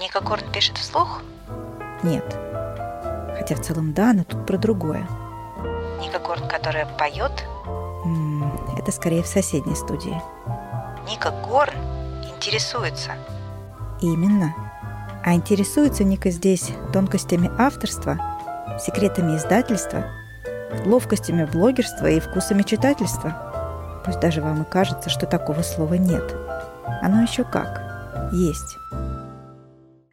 Ника Горн пишет вслух? Нет. Хотя в целом да, но тут про другое. Ника Горн, которая поет? Это скорее в соседней студии. Ника Горн интересуется. Именно. А интересуется Ника здесь тонкостями авторства, секретами издательства, ловкостями блогерства и вкусами читательства. Пусть даже вам и кажется, что такого слова нет. Оно еще как. Есть.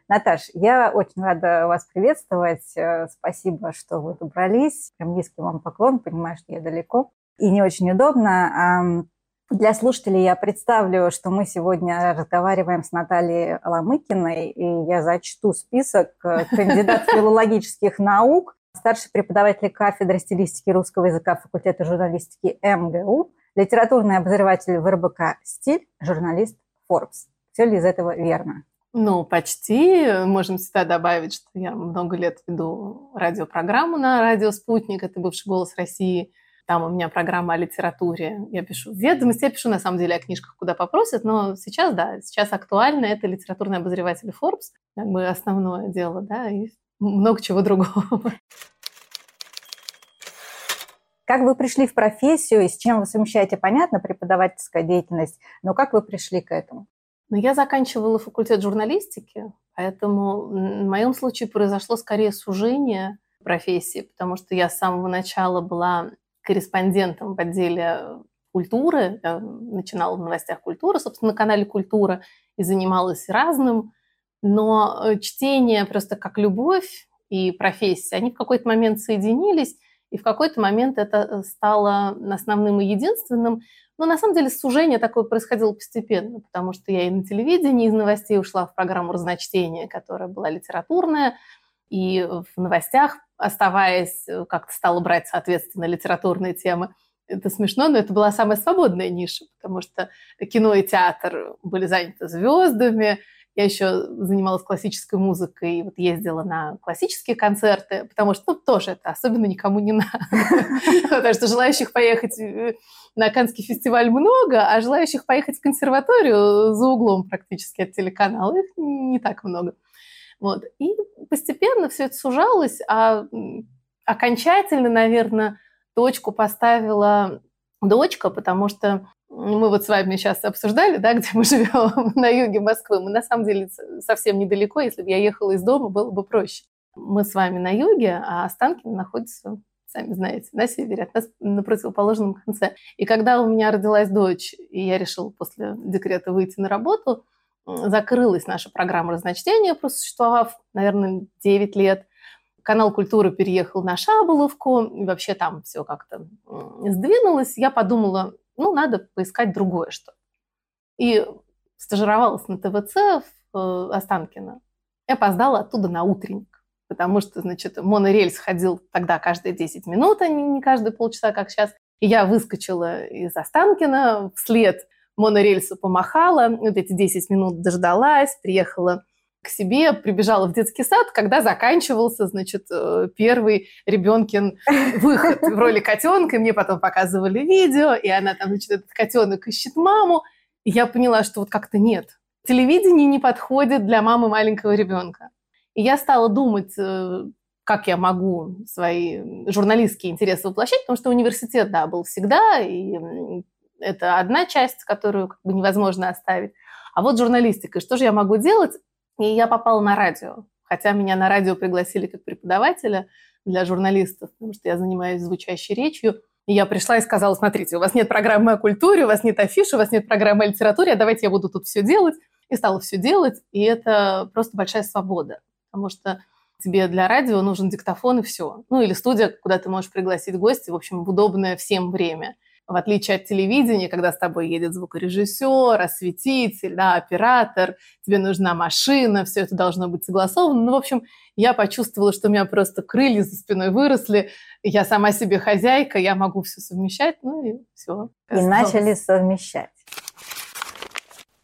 Наташ, я очень рада вас приветствовать. Э, спасибо, что вы добрались. Прям низкий вам поклон. Понимаю, что я далеко и не очень удобно. Для слушателей я представлю, что мы сегодня разговариваем с Натальей Ломыкиной, и я зачту список э, кандидат филологических наук, старший преподаватель кафедры стилистики русского языка факультета журналистики МГУ, литературный обозреватель в РБК «Стиль», журналист Forbes. Все ли из этого верно? Ну, почти. Можем сюда добавить, что я много лет веду радиопрограмму на радио «Спутник», это бывший «Голос России», там у меня программа о литературе. Я пишу ведомости, я пишу на самом деле о книжках, куда попросят, но сейчас, да, сейчас актуально это литературный обозреватель Forbes, как бы основное дело, да, и много чего другого. Как вы пришли в профессию и с чем вы совмещаете, понятно, преподавательская деятельность, но как вы пришли к этому? Ну, я заканчивала факультет журналистики, поэтому в моем случае произошло скорее сужение профессии, потому что я с самого начала была корреспондентом в отделе культуры, я начинала в новостях культуры, собственно, на канале «Культура» и занималась разным, но э, чтение просто как любовь и профессия, они в какой-то момент соединились, и в какой-то момент это э, стало основным и единственным. Но на самом деле сужение такое происходило постепенно, потому что я и на телевидении из новостей ушла в программу разночтения, которая была литературная, и в новостях, оставаясь, э, как-то стала брать, соответственно, литературные темы. Это смешно, но это была самая свободная ниша, потому что кино и театр были заняты звездами. Я еще занималась классической музыкой, вот ездила на классические концерты, потому что ну, тоже это особенно никому не надо. Потому что желающих поехать э, на Каннский фестиваль много, а желающих поехать в консерваторию за углом практически от телеканала их не так много. Вот. И постепенно все это сужалось, а окончательно, наверное, точку поставила дочка, потому что мы вот с вами сейчас обсуждали, да, где мы живем, на юге Москвы. Мы на самом деле совсем недалеко, если бы я ехала из дома, было бы проще. Мы с вами на юге, а Останкино находится, сами знаете, на севере, от нас на противоположном конце. И когда у меня родилась дочь, и я решила после декрета выйти на работу – закрылась наша программа разночтения, просуществовав, наверное, 9 лет. Канал культуры переехал на Шаболовку, вообще там все как-то сдвинулось. Я подумала, ну, надо поискать другое что И стажировалась на ТВЦ в э, Останкино. Я опоздала оттуда на утренник, потому что, значит, монорельс ходил тогда каждые 10 минут, а не каждые полчаса, как сейчас. И я выскочила из Останкина вслед монорельсу помахала, вот эти 10 минут дождалась, приехала к себе, прибежала в детский сад, когда заканчивался, значит, э, первый ребенкин выход в роли котенка. И мне потом показывали видео, и она там, значит, этот котенок ищет маму. И я поняла, что вот как-то нет. Телевидение не подходит для мамы маленького ребенка. И я стала думать, э, как я могу свои журналистские интересы воплощать, потому что университет, да, был всегда, и это одна часть, которую как бы невозможно оставить. А вот журналистика, что же я могу делать? И я попала на радио. Хотя меня на радио пригласили как преподавателя для журналистов, потому что я занимаюсь звучащей речью. И я пришла и сказала, смотрите, у вас нет программы о культуре, у вас нет афиши, у вас нет программы о литературе, а давайте я буду тут все делать. И стала все делать, и это просто большая свобода, потому что тебе для радио нужен диктофон и все. Ну или студия, куда ты можешь пригласить гостя, в общем, в удобное всем время в отличие от телевидения, когда с тобой едет звукорежиссер, осветитель, да, оператор, тебе нужна машина, все это должно быть согласовано. Ну, в общем, я почувствовала, что у меня просто крылья за спиной выросли, я сама себе хозяйка, я могу все совмещать, ну и все. И начали совмещать.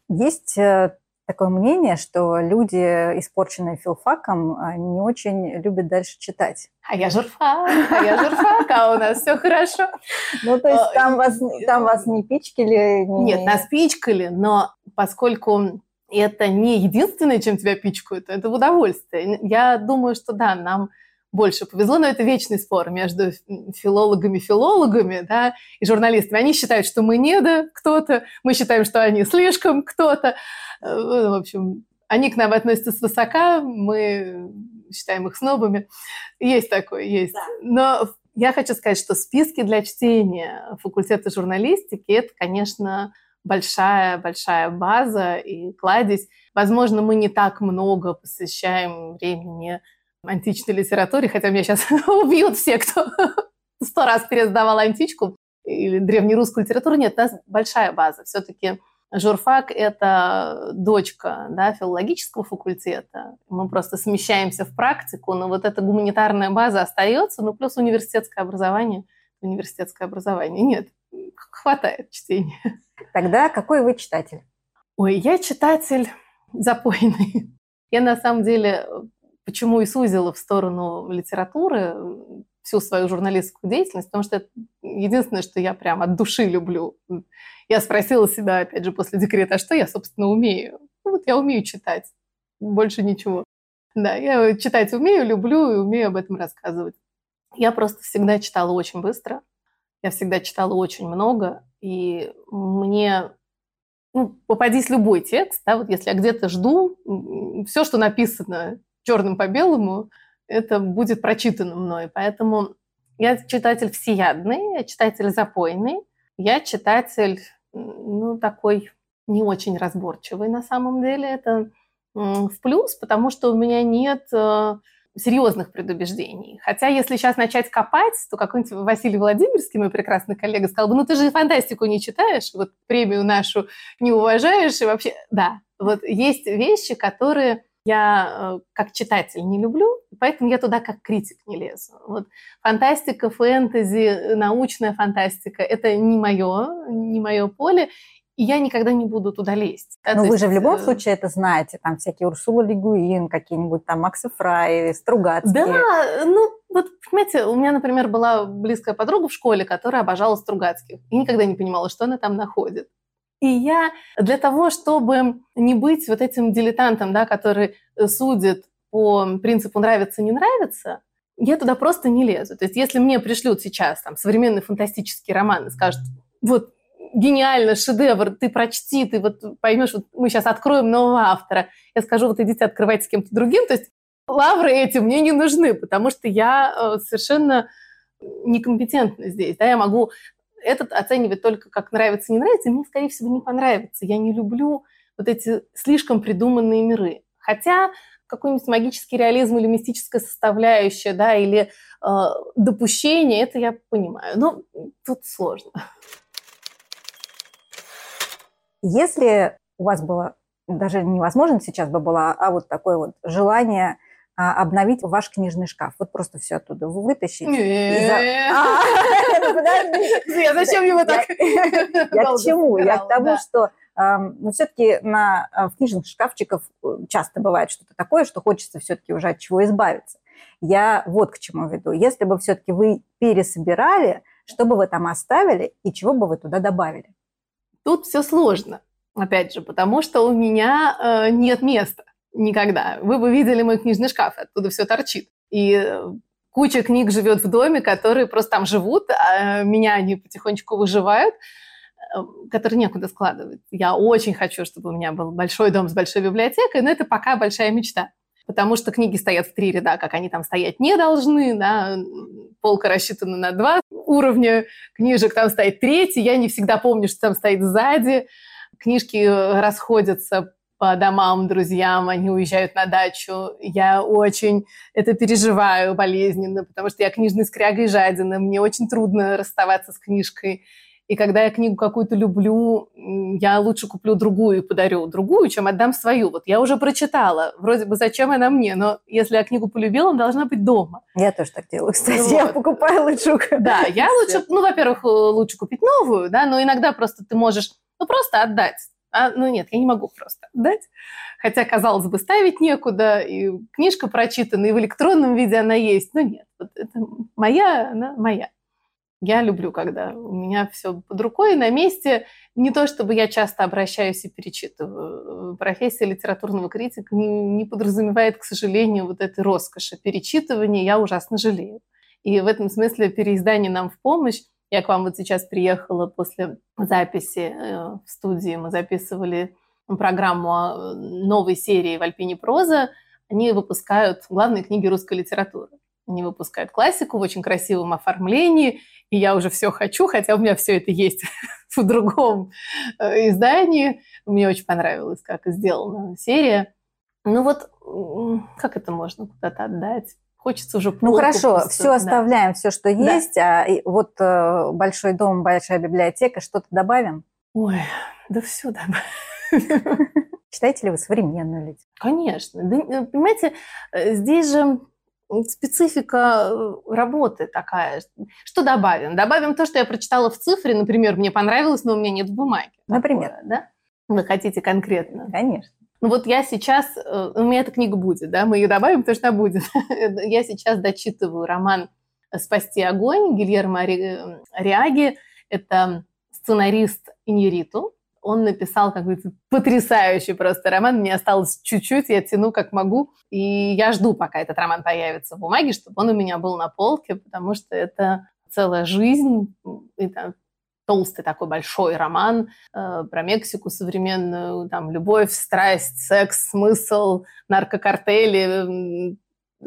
Есть э, такое мнение, что люди, испорченные филфаком, не очень любят дальше читать. А я журфак, а я журфак, а у нас все хорошо. Ну, то есть там вас, там вас не пичкали? Не... Нет, нас пичкали, но поскольку это не единственное, чем тебя пичкают, это в удовольствие. Я думаю, что да, нам больше повезло, но это вечный спор между филологами-филологами да, и журналистами. Они считают, что мы не да кто-то, мы считаем, что они слишком кто-то. Э, в общем, они к нам относятся свысока, мы считаем их снобами. Есть такое, есть. Да. Но я хочу сказать, что списки для чтения факультета журналистики – это, конечно, большая-большая база и кладезь. Возможно, мы не так много посвящаем времени античной литературе, хотя меня сейчас убьют все, кто сто раз пересдавал античку или древнерусскую литературу. Нет, у нас большая база. Все-таки журфак – это дочка да, филологического факультета. Мы просто смещаемся в практику, но вот эта гуманитарная база остается, ну плюс университетское образование. Университетское образование. Нет, хватает чтения. Тогда какой вы читатель? Ой, я читатель запойный. Я на самом деле почему и сузила в сторону литературы всю свою журналистскую деятельность, потому что это единственное, что я прям от души люблю. Я спросила себя, опять же, после декрета, а что я, собственно, умею? Ну, вот я умею читать, больше ничего. Да, я читать умею, люблю и умею об этом рассказывать. Я просто всегда читала очень быстро, я всегда читала очень много, и мне ну, попадись любой текст, да, вот если я где-то жду, все, что написано черным по белому, это будет прочитано мной. Поэтому я читатель всеядный, я читатель запойный, я читатель, ну, такой не очень разборчивый на самом деле. Это в плюс, потому что у меня нет э, серьезных предубеждений. Хотя, если сейчас начать копать, то какой-нибудь Василий Владимирский, мой прекрасный коллега, сказал бы, ну ты же фантастику не читаешь, вот премию нашу не уважаешь, и вообще, да, вот есть вещи, которые я э, как читатель не люблю, поэтому я туда как критик не лезу. Вот фантастика, фэнтези, научная фантастика – это не мое, не мое поле, и я никогда не буду туда лезть. Да, Но вы есть, же в любом э... случае это знаете, там всякие Урсула Лигуин, какие-нибудь там Макса Фрай, Стругацкие. Да, ну вот, понимаете, у меня, например, была близкая подруга в школе, которая обожала Стругацких, и никогда не понимала, что она там находит. И я для того, чтобы не быть вот этим дилетантом, да, который э, судит по принципу нравится, не нравится, я туда просто не лезу. То есть если мне пришлют сейчас там современный фантастический роман и скажут, вот гениально, шедевр, ты прочти, ты вот поймешь, вот мы сейчас откроем нового автора, я скажу, вот идите открывайте с кем-то другим, то есть лавры эти мне не нужны, потому что я э, совершенно некомпетентна здесь, да, я могу этот оценивать только как нравится, не нравится, и мне, скорее всего, не понравится. Я не люблю вот эти слишком придуманные миры. Хотя какой-нибудь магический реализм или мистическая составляющая, да, или э, допущение, это я понимаю. Но тут сложно. Если у вас было, даже невозможно сейчас бы было, а вот такое вот желание обновить ваш книжный шкаф. Вот просто все оттуда вытащить. А, ну, зачем его так? Я к чему? Я к тому, что но все-таки на, а, в книжных шкафчиках э, часто бывает что-то такое, что хочется все-таки уже от чего избавиться. Я вот к чему веду. Если бы все-таки вы пересобирали, что бы вы там оставили и чего бы вы туда добавили? Тут все сложно, опять же, потому что у меня э, нет места никогда. Вы бы видели мой книжный шкаф, оттуда все торчит. И э, куча книг живет в доме, которые просто там живут, а меня они потихонечку выживают, э, которые некуда складывать. Я очень хочу, чтобы у меня был большой дом с большой библиотекой, но это пока большая мечта. Потому что книги стоят в три ряда, как они там стоять не должны, да, полка рассчитана на два уровня книжек, там стоит третий, я не всегда помню, что там стоит сзади, книжки э, расходятся по домам, друзьям, они уезжают на дачу. Я очень это переживаю болезненно, потому что я книжный скряга и жадина, мне очень трудно расставаться с книжкой. И когда я книгу какую-то люблю, я лучше куплю другую и подарю другую, чем отдам свою. Вот я уже прочитала, вроде бы зачем она мне, но если я книгу полюбила, она должна быть дома. Я тоже так делаю, кстати. Вот. Я покупаю лучше. Да, я лучше, ну, во-первых, лучше купить новую, да, но иногда просто ты можешь, ну, просто отдать а, ну нет, я не могу просто отдать. Хотя, казалось бы, ставить некуда, и книжка прочитана, и в электронном виде она есть. Но нет, вот это моя, она моя. Я люблю, когда у меня все под рукой, на месте. Не то, чтобы я часто обращаюсь и перечитываю. Профессия литературного критика не, не подразумевает, к сожалению, вот этой роскоши. Перечитывания я ужасно жалею. И в этом смысле переиздание нам в помощь. Я к вам вот сейчас приехала после записи э, в студии. Мы записывали программу новой серии в Альпине проза. Они выпускают главные книги русской литературы. Они выпускают классику в очень красивом оформлении, и я уже все хочу, хотя у меня все это есть в другом э, издании. Мне очень понравилось, как сделана серия. Ну вот, как это можно куда-то отдать? Хочется уже Ну хорошо, просто, все да. оставляем, все, что да. есть. А вот э, большой дом, большая библиотека, что-то добавим? Ой, да все добавим. Читаете ли вы современную литературу? Конечно. Да, э, понимаете, здесь же специфика э, работы такая. Что добавим? Добавим то, что я прочитала в цифре, например, мне понравилось, но у меня нет в бумаге. Например, такое, да? Вы хотите конкретно? Конечно. Ну вот я сейчас, э, у меня эта книга будет, да, мы ее добавим, потому что она будет. я сейчас дочитываю роман «Спасти огонь» Гильермо Риаги. Это сценарист Иньериту, он написал какой-то потрясающий просто роман. Мне осталось чуть-чуть, я тяну как могу. И я жду, пока этот роман появится в бумаге, чтобы он у меня был на полке, потому что это целая жизнь. Это толстый такой большой роман э, про Мексику современную, там любовь, страсть, секс, смысл, наркокартели,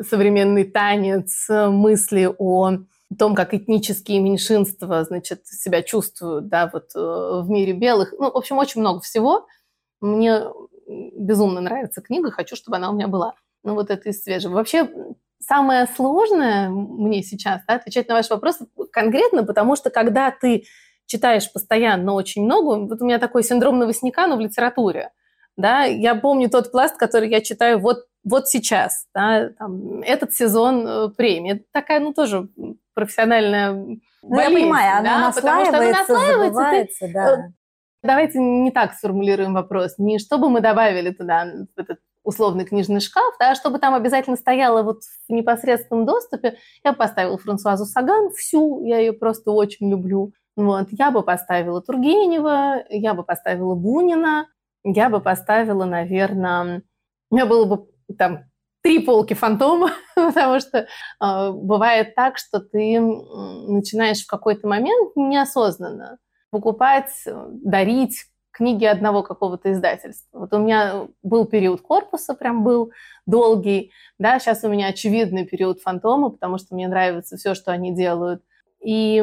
современный танец, мысли о о том, как этнические меньшинства, значит, себя чувствуют, да, вот э, в мире белых. Ну, в общем, очень много всего. Мне безумно нравится книга, хочу, чтобы она у меня была. Ну, вот это из свежего. Вообще, самое сложное мне сейчас, да, отвечать на ваш вопрос конкретно, потому что когда ты читаешь постоянно очень много, вот у меня такой синдром новостника, но в литературе, да, я помню тот пласт, который я читаю вот, вот сейчас, да, там, этот сезон э, премии. Это такая, ну, тоже профессиональная ну, болезнь. я понимаю, она да, потому что она наслаивается, ты... да. Э, давайте не так сформулируем вопрос. Не чтобы мы добавили туда этот условный книжный шкаф, да, а чтобы там обязательно стояло вот в непосредственном доступе, я поставила Франсуазу Саган всю, я ее просто очень люблю. Вот. Я бы поставила Тургенева, я бы поставила Бунина, я бы поставила, наверное, у меня было бы там три полки фантома, потому что э, бывает так, что ты начинаешь в какой-то момент неосознанно покупать, дарить книги одного какого-то издательства. Вот у меня был период корпуса, прям был долгий, да, сейчас у меня очевидный период фантома, потому что мне нравится все, что они делают. И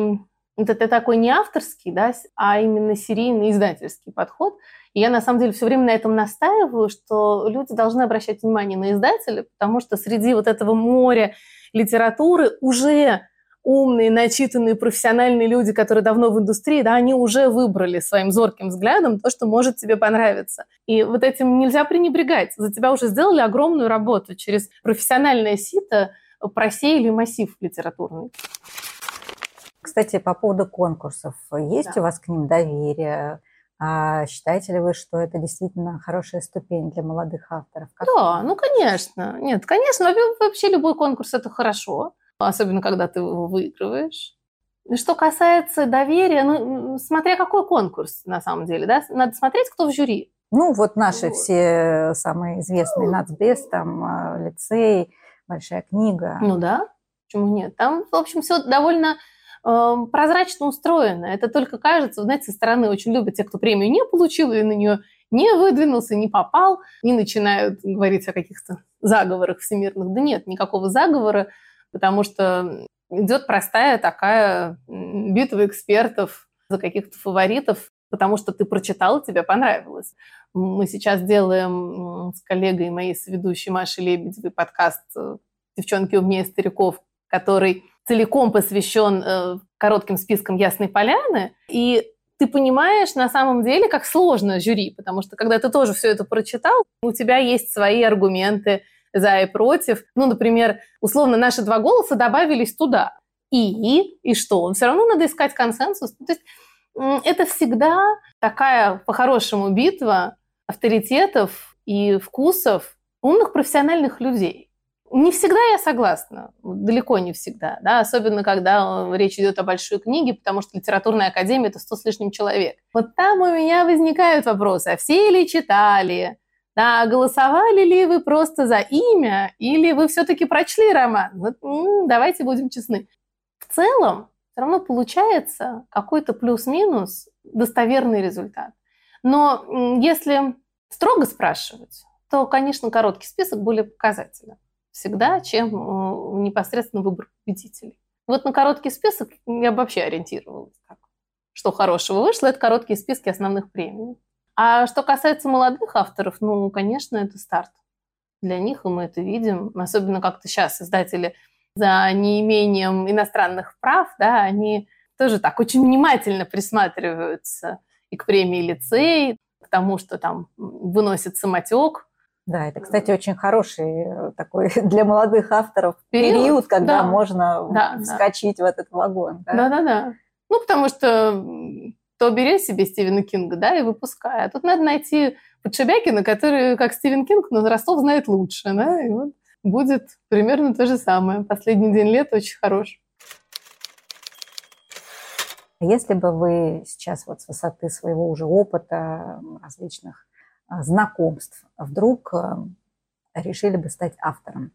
это, это такой не авторский, да, а именно серийный издательский подход – и я, на самом деле, все время на этом настаиваю, что люди должны обращать внимание на издателя, потому что среди вот этого моря литературы уже умные, начитанные, профессиональные люди, которые давно в индустрии, да, они уже выбрали своим зорким взглядом то, что может тебе понравиться. И вот этим нельзя пренебрегать. За тебя уже сделали огромную работу. Через профессиональное сито просеяли массив литературный. Кстати, по поводу конкурсов. Есть да. у вас к ним доверие? А считаете ли вы, что это действительно хорошая ступень для молодых авторов? Как да, ну конечно. Нет, конечно, вообще любой конкурс это хорошо, особенно когда ты его выигрываешь. Что касается доверия, ну, смотря какой конкурс на самом деле, да, надо смотреть, кто в жюри. Ну, вот наши вот. все самые известные ну, нацбес, там, а, лицей, большая книга. Ну да, почему нет? Там, в общем, все довольно прозрачно устроено. Это только кажется, знаете, со стороны очень любят те, кто премию не получил или на нее не выдвинулся, не попал, не начинают говорить о каких-то заговорах всемирных. Да нет, никакого заговора, потому что идет простая такая битва экспертов за каких-то фаворитов, потому что ты прочитал, тебе понравилось. Мы сейчас делаем с коллегой моей соведущей Машей Лебедевой подкаст «Девчонки умнее стариков», который целиком посвящен э, коротким спискам Ясной Поляны, и ты понимаешь на самом деле, как сложно жюри, потому что когда ты тоже все это прочитал, у тебя есть свои аргументы за и против. Ну, например, условно, наши два голоса добавились туда. И, и что? Все равно надо искать консенсус. То есть это всегда такая, по-хорошему, битва авторитетов и вкусов умных профессиональных людей Не всегда я согласна, далеко не всегда, да, особенно когда э, речь идет о большой книге, потому что литературная академия – это сто с лишним человек. Вот там у меня возникают вопросы, а все ли читали, да, голосовали ли вы просто за имя, или вы все-таки прочли роман? Вот, давайте будем честны. В целом, все равно получается какой-то плюс-минус достоверный результат. Но если строго спрашивать, то, конечно, короткий список более показателен всегда, чем э, непосредственно выбор победителей. Вот на короткий список я вообще ориентировалась. Так. Что хорошего вышло, это короткие списки основных премий. А что касается молодых авторов, ну, конечно, это старт. Для них, и мы это видим. Особенно как-то сейчас издатели за неимением иностранных прав, да, они тоже так очень внимательно присматриваются и к премии лицей, к тому, что там выносит самотек, да, это, кстати, очень хороший э, такой для молодых авторов период, период когда да. можно да, вскочить да. в этот вагон. Да-да-да. Ну, потому что то бери себе Стивена Кинга, да, и выпускай. А тут надо найти Подшибякина, который, как Стивен Кинг, но Ростов знает лучше, да, и вот будет примерно то же самое. Последний день лета очень хорош. Если бы вы сейчас вот с высоты своего уже опыта различных знакомств вдруг э, решили бы стать автором.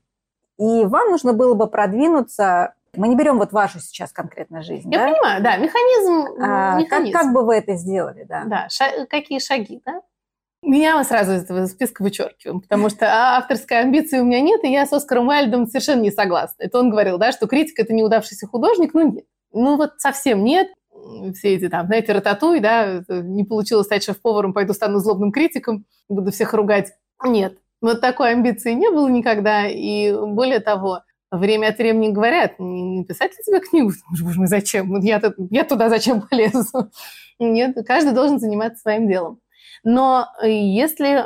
И вам нужно было бы продвинуться. Мы не берем вот вашу сейчас конкретно жизнь. Я да? понимаю, да, механизм. А, механизм. Как, как бы вы это сделали, да? Да, ша- какие шаги, да? Меня сразу из этого списка вычеркиваем, потому что авторской амбиции у меня нет, и я с Оскаром Уайльдом совершенно не согласна. Это он говорил, да, что критик – это неудавшийся художник, ну нет. Ну вот совсем нет все эти там, знаете, рататуй, да, не получилось стать шеф-поваром, пойду стану злобным критиком, буду всех ругать. Нет, вот такой амбиции не было никогда, и более того, время от времени говорят, не написать ли тебе книгу? Боже мой, зачем? Я, я туда зачем полезу? Нет, каждый должен заниматься своим делом. Но если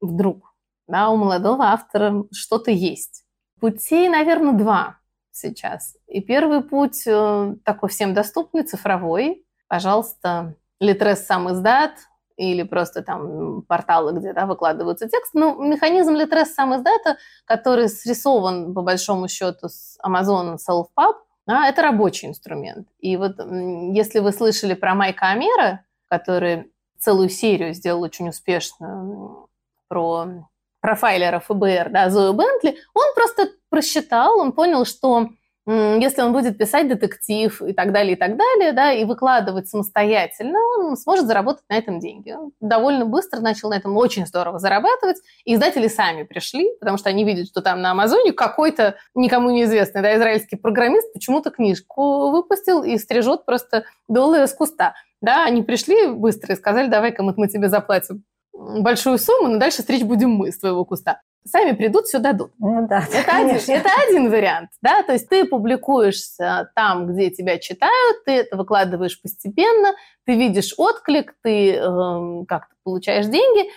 вдруг да, у молодого автора что-то есть, путей, наверное, два сейчас. И первый путь э, такой всем доступный, цифровой. Пожалуйста, Литрес сам издат или просто там порталы, где да, выкладываются тексты. Ну, механизм Литрес сам издата, который срисован по большому счету с Amazon Self-Pub, да, это рабочий инструмент. И вот если вы слышали про Майка Амера, который целую серию сделал очень успешную про профайлера ФБР, да, Зою Бентли, он просто просчитал, он понял, что если он будет писать детектив и так далее, и так далее, да, и выкладывать самостоятельно, он сможет заработать на этом деньги. Он довольно быстро начал на этом очень здорово зарабатывать, и издатели сами пришли, потому что они видят, что там на Амазоне какой-то никому неизвестный да, израильский программист почему-то книжку выпустил и стрижет просто доллары с куста. Да, они пришли быстро и сказали, давай-ка мы, мы тебе заплатим большую сумму, но дальше стричь будем мы с твоего куста сами придут, все дадут. Ну да, это, один, это один вариант, да, то есть ты публикуешься там, где тебя читают, ты это выкладываешь постепенно, ты видишь отклик, ты э, как-то получаешь деньги.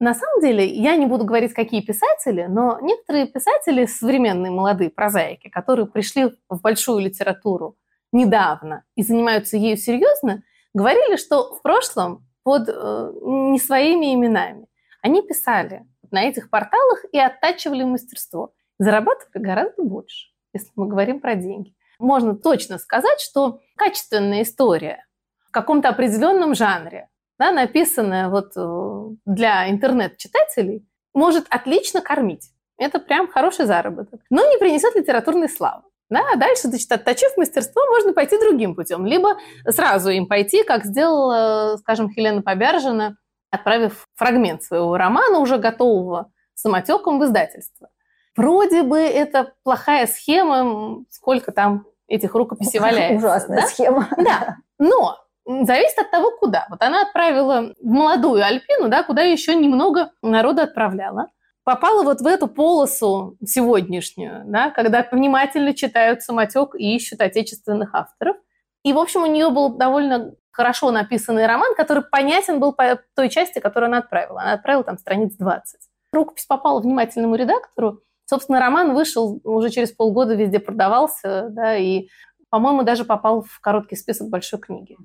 На самом деле, я не буду говорить, какие писатели, но некоторые писатели, современные молодые прозаики, которые пришли в большую литературу недавно и занимаются ею серьезно, говорили, что в прошлом под э, не своими именами они писали на этих порталах и оттачивали мастерство. Зарабатывали гораздо больше, если мы говорим про деньги. Можно точно сказать, что качественная история в каком-то определенном жанре, да, написанная вот э, для интернет-читателей, может отлично кормить. Это прям хороший заработок. Но не принесет литературной славы. Да, а дальше, значит, отточив мастерство, можно пойти другим путем. Либо сразу им пойти, как сделала, скажем, Хелена Побяржина отправив фрагмент своего романа, уже готового, самотеком в издательство. Вроде бы это плохая схема, сколько там этих рукописей валяется. Ужасная да? схема. Да, но зависит от того, куда. Вот она отправила в молодую Альпину, да, куда еще немного народа отправляла. Попала вот в эту полосу сегодняшнюю, да, когда внимательно читают самотек и ищут отечественных авторов. И, в общем, у нее был довольно хорошо написанный роман, который понятен был по той части, которую она отправила. Она отправила там страниц 20. Рукопись попала внимательному редактору. Собственно, роман вышел уже через полгода, везде продавался, да, и, по-моему, даже попал в короткий список большой книги.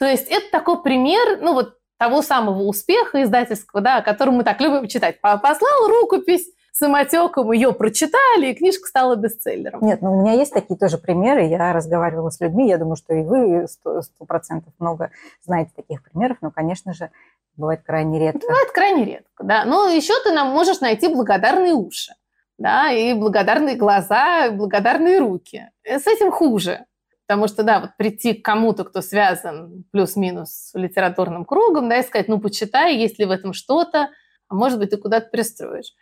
То есть это такой пример, ну вот того самого успеха издательского, да, о котором мы так любим читать. Послал рукопись, самотеком ее прочитали, и книжка стала бестселлером. Нет, ну у меня есть такие тоже примеры. Я разговаривала с людьми, я думаю, что и вы сто процентов много знаете таких примеров, но, конечно же, бывает крайне редко. Бывает крайне редко, да. Но еще ты нам можешь найти благодарные уши, да, и благодарные глаза, и благодарные руки. С этим хуже. Потому что, да, вот прийти к кому-то, кто связан плюс-минус с литературным кругом, да, и сказать, ну, почитай, есть ли в этом что-то, а может быть, ты куда-то пристроишь.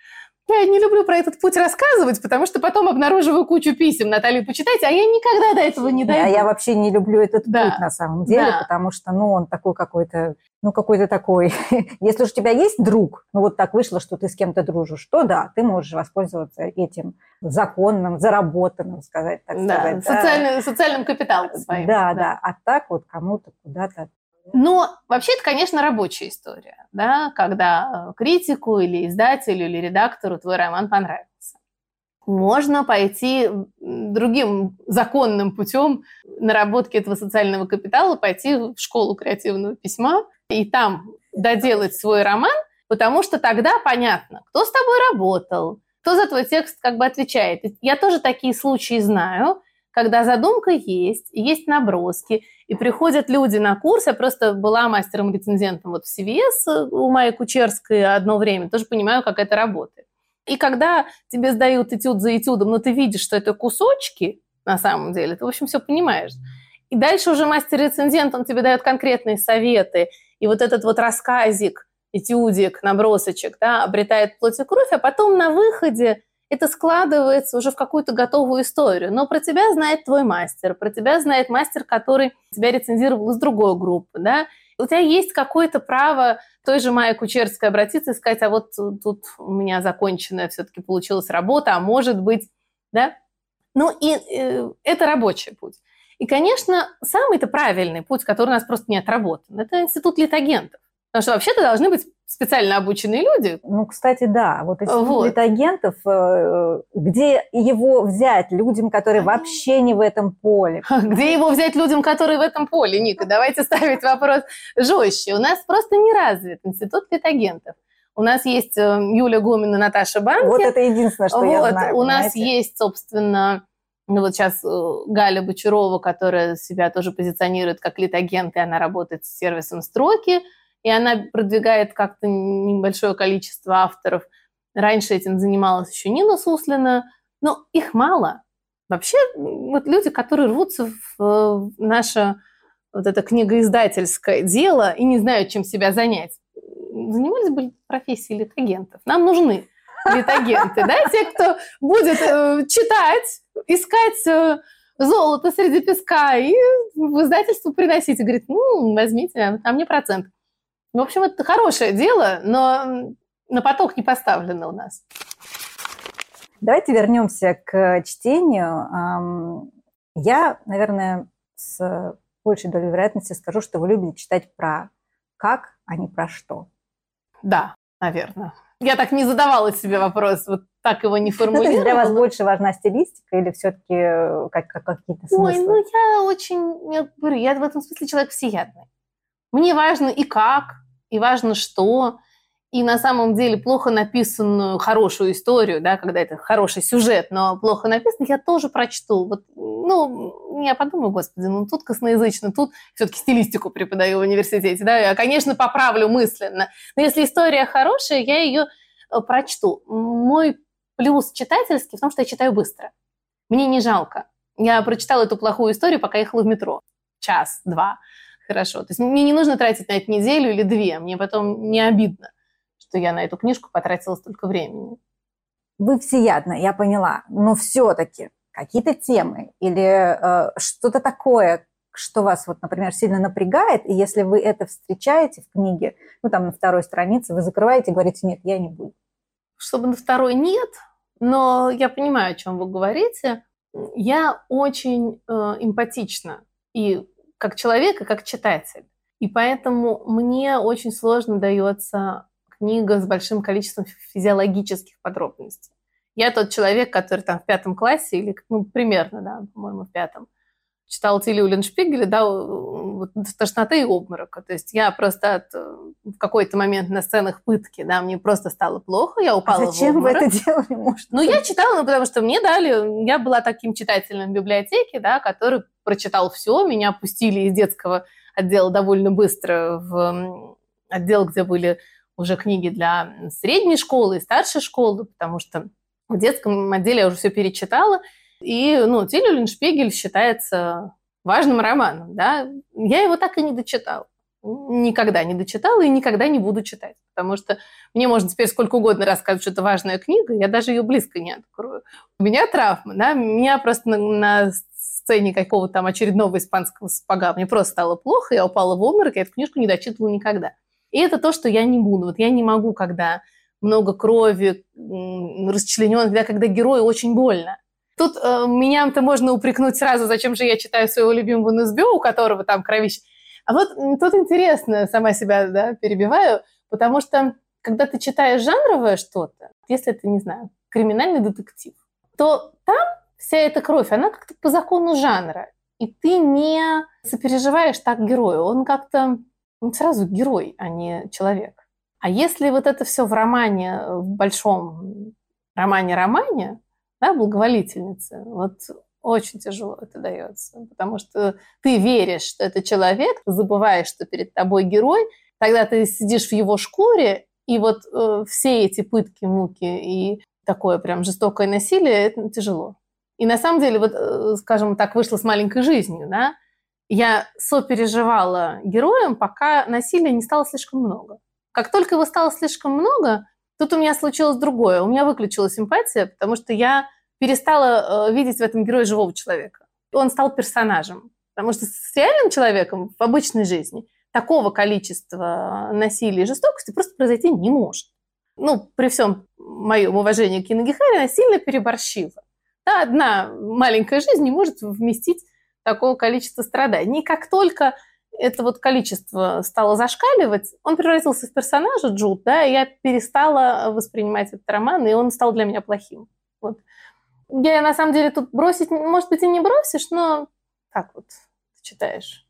Я не люблю про этот путь рассказывать, потому что потом обнаруживаю кучу писем. Наталья, почитайте, а я никогда до этого не дойду. А я вообще не люблю этот да. путь на самом деле, да. потому что, ну, он такой какой-то, ну, какой-то такой. Если уж у тебя есть друг, ну, вот так вышло, что ты с кем-то дружишь, то да, ты можешь воспользоваться этим законным, заработанным, сказать, так да, сказать. Социальный, да. Социальным капиталом своим. Да, да, да. А так вот кому-то куда-то но вообще это, конечно, рабочая история, да, когда э, критику или издателю или редактору твой роман понравился. Можно пойти другим законным путем наработки этого социального капитала, пойти в школу креативного письма и там доделать свой роман, потому что тогда понятно, кто с тобой работал, кто за твой текст как бы отвечает. Я тоже такие случаи знаю, когда задумка есть, есть наброски, и приходят люди на курс. Я просто была мастером-рецензентом вот в CVS у Майи Кучерской одно время, тоже понимаю, как это работает. И когда тебе сдают этюд за этюдом, но ты видишь, что это кусочки на самом деле, ты, в общем, все понимаешь. И дальше уже мастер-рецензент, он тебе дает конкретные советы. И вот этот вот рассказик, этюдик, набросочек, да, обретает плоть и кровь, а потом на выходе это складывается уже в какую-то готовую историю. Но про тебя знает твой мастер, про тебя знает мастер, который тебя рецензировал из другой группы, да. У тебя есть какое-то право той же Майя Кучерской обратиться и сказать, а вот тут у меня законченная все-таки получилась работа, а может быть, да. Ну и э, это рабочий путь. И, конечно, самый-то правильный путь, который у нас просто не отработан, это институт литагентов. Потому что вообще-то должны быть специально обученные люди. Ну, кстати, да. Вот эти вот. агентов, э, где его взять людям, которые вообще не в этом поле? Где его взять людям, которые в этом поле, Ника? Давайте ставить вопрос жестче. У нас просто не развит институт литагентов. У нас есть э, Юля Гомина, Наташа Банки. Вот это единственное, что вот. я знаю. У понимаете? нас есть, собственно, ну вот сейчас э, Галя Бочарова, которая себя тоже позиционирует как литагент, и она работает с сервисом строки и она продвигает как-то небольшое количество авторов. Раньше этим занималась еще Нина Суслина, но их мало. Вообще, вот люди, которые рвутся в наше вот это книгоиздательское дело и не знают, чем себя занять, занимались бы профессией литагентов. Нам нужны литагенты, да, те, кто будет э, читать, искать э, золото среди песка и в издательство приносить. И говорит, ну, возьмите, а мне процент. В общем, это хорошее дело, но на поток не поставлено у нас. Давайте вернемся к чтению. Я, наверное, с большей долей вероятности скажу, что вы любите читать про как, а не про что. Да, наверное. Я так не задавала себе вопрос, вот так его не формулировала. Ну, для вас больше важна стилистика или все-таки э, как, как, какие-то смыслы? Ой, ну я очень, я говорю, я в этом смысле человек всеядный. Мне важно и как, и важно что. И на самом деле плохо написанную хорошую историю, да, когда это хороший сюжет, но плохо написан, я тоже прочту. Вот, ну, я подумаю, господи, ну тут косноязычно, тут все-таки стилистику преподаю в университете, да, я, конечно, поправлю мысленно. Но если история хорошая, я ее э, прочту. Мой плюс читательский в том, что я читаю быстро. Мне не жалко. Я прочитала эту плохую историю, пока ехала в метро. Час, два хорошо. То есть мне не нужно тратить на это неделю или две, мне потом не обидно, что я на эту книжку потратила столько времени. Вы всеядно, я поняла, но все-таки какие-то темы или э, что-то такое, что вас, вот, например, сильно напрягает, и если вы это встречаете в книге, ну, там, на второй странице, вы закрываете и говорите, нет, я не буду. Чтобы на второй нет, но я понимаю, о чем вы говорите. Я очень э, эмпатична и как человек и как читатель. И поэтому мне очень сложно дается книга с большим количеством физиологических подробностей. Я тот человек, который там в пятом классе, или ну, примерно, да, по-моему, в пятом, читала Тилли Уленшпигеля, да, вот, тошноты и обморока. То есть я просто от, в какой-то момент на сценах пытки, да, мне просто стало плохо, я упала а зачем в обморок. вы это делали? Может, ну, я читала, ну, потому что мне дали, я была таким читателем в библиотеке, да, который прочитал все, меня пустили из детского отдела довольно быстро в отдел, где были уже книги для средней школы и старшей школы, потому что в детском отделе я уже все перечитала, и, ну, Тиль Шпигель считается важным романом, да. Я его так и не дочитала. Никогда не дочитала и никогда не буду читать. Потому что мне можно теперь сколько угодно рассказывать, что это важная книга, я даже ее близко не открою. У меня травма, да, меня просто на, на сцене какого-то там очередного испанского сапога мне просто стало плохо, я упала в обморок, я эту книжку не дочитывала никогда. И это то, что я не буду. Вот я не могу, когда много крови, расчленен, когда, когда герою очень больно. Тут э, меня-то можно упрекнуть сразу, зачем же я читаю своего любимого НСБ, у которого там кровище. А вот тут интересно, сама себя да, перебиваю, потому что когда ты читаешь жанровое что-то, если это, не знаю, криминальный детектив, то там вся эта кровь, она как-то по закону жанра. И ты не сопереживаешь так герою. Он как-то он сразу герой, а не человек. А если вот это все в романе, в большом романе-романе, да, благоволительницы. Вот очень тяжело это дается, потому что ты веришь, что это человек, забываешь, что перед тобой герой, тогда ты сидишь в его шкуре, и вот э, все эти пытки, муки и такое прям жестокое насилие, это тяжело. И на самом деле, вот, э, скажем так, вышло с маленькой жизнью, да, я сопереживала героям, пока насилия не стало слишком много. Как только его стало слишком много, Тут у меня случилось другое. У меня выключилась симпатия, потому что я перестала э, видеть в этом герое живого человека. Он стал персонажем. Потому что с реальным человеком в обычной жизни такого количества насилия и жестокости просто произойти не может. Ну, при всем моем уважении к Киногихаре, она сильно переборщила. Да, одна маленькая жизнь не может вместить такого количества страданий. И как только это вот количество стало зашкаливать, он превратился в персонажа Джуд, да, и я перестала воспринимать этот роман, и он стал для меня плохим. Вот. Я на самом деле тут бросить, может быть, и не бросишь, но так вот читаешь.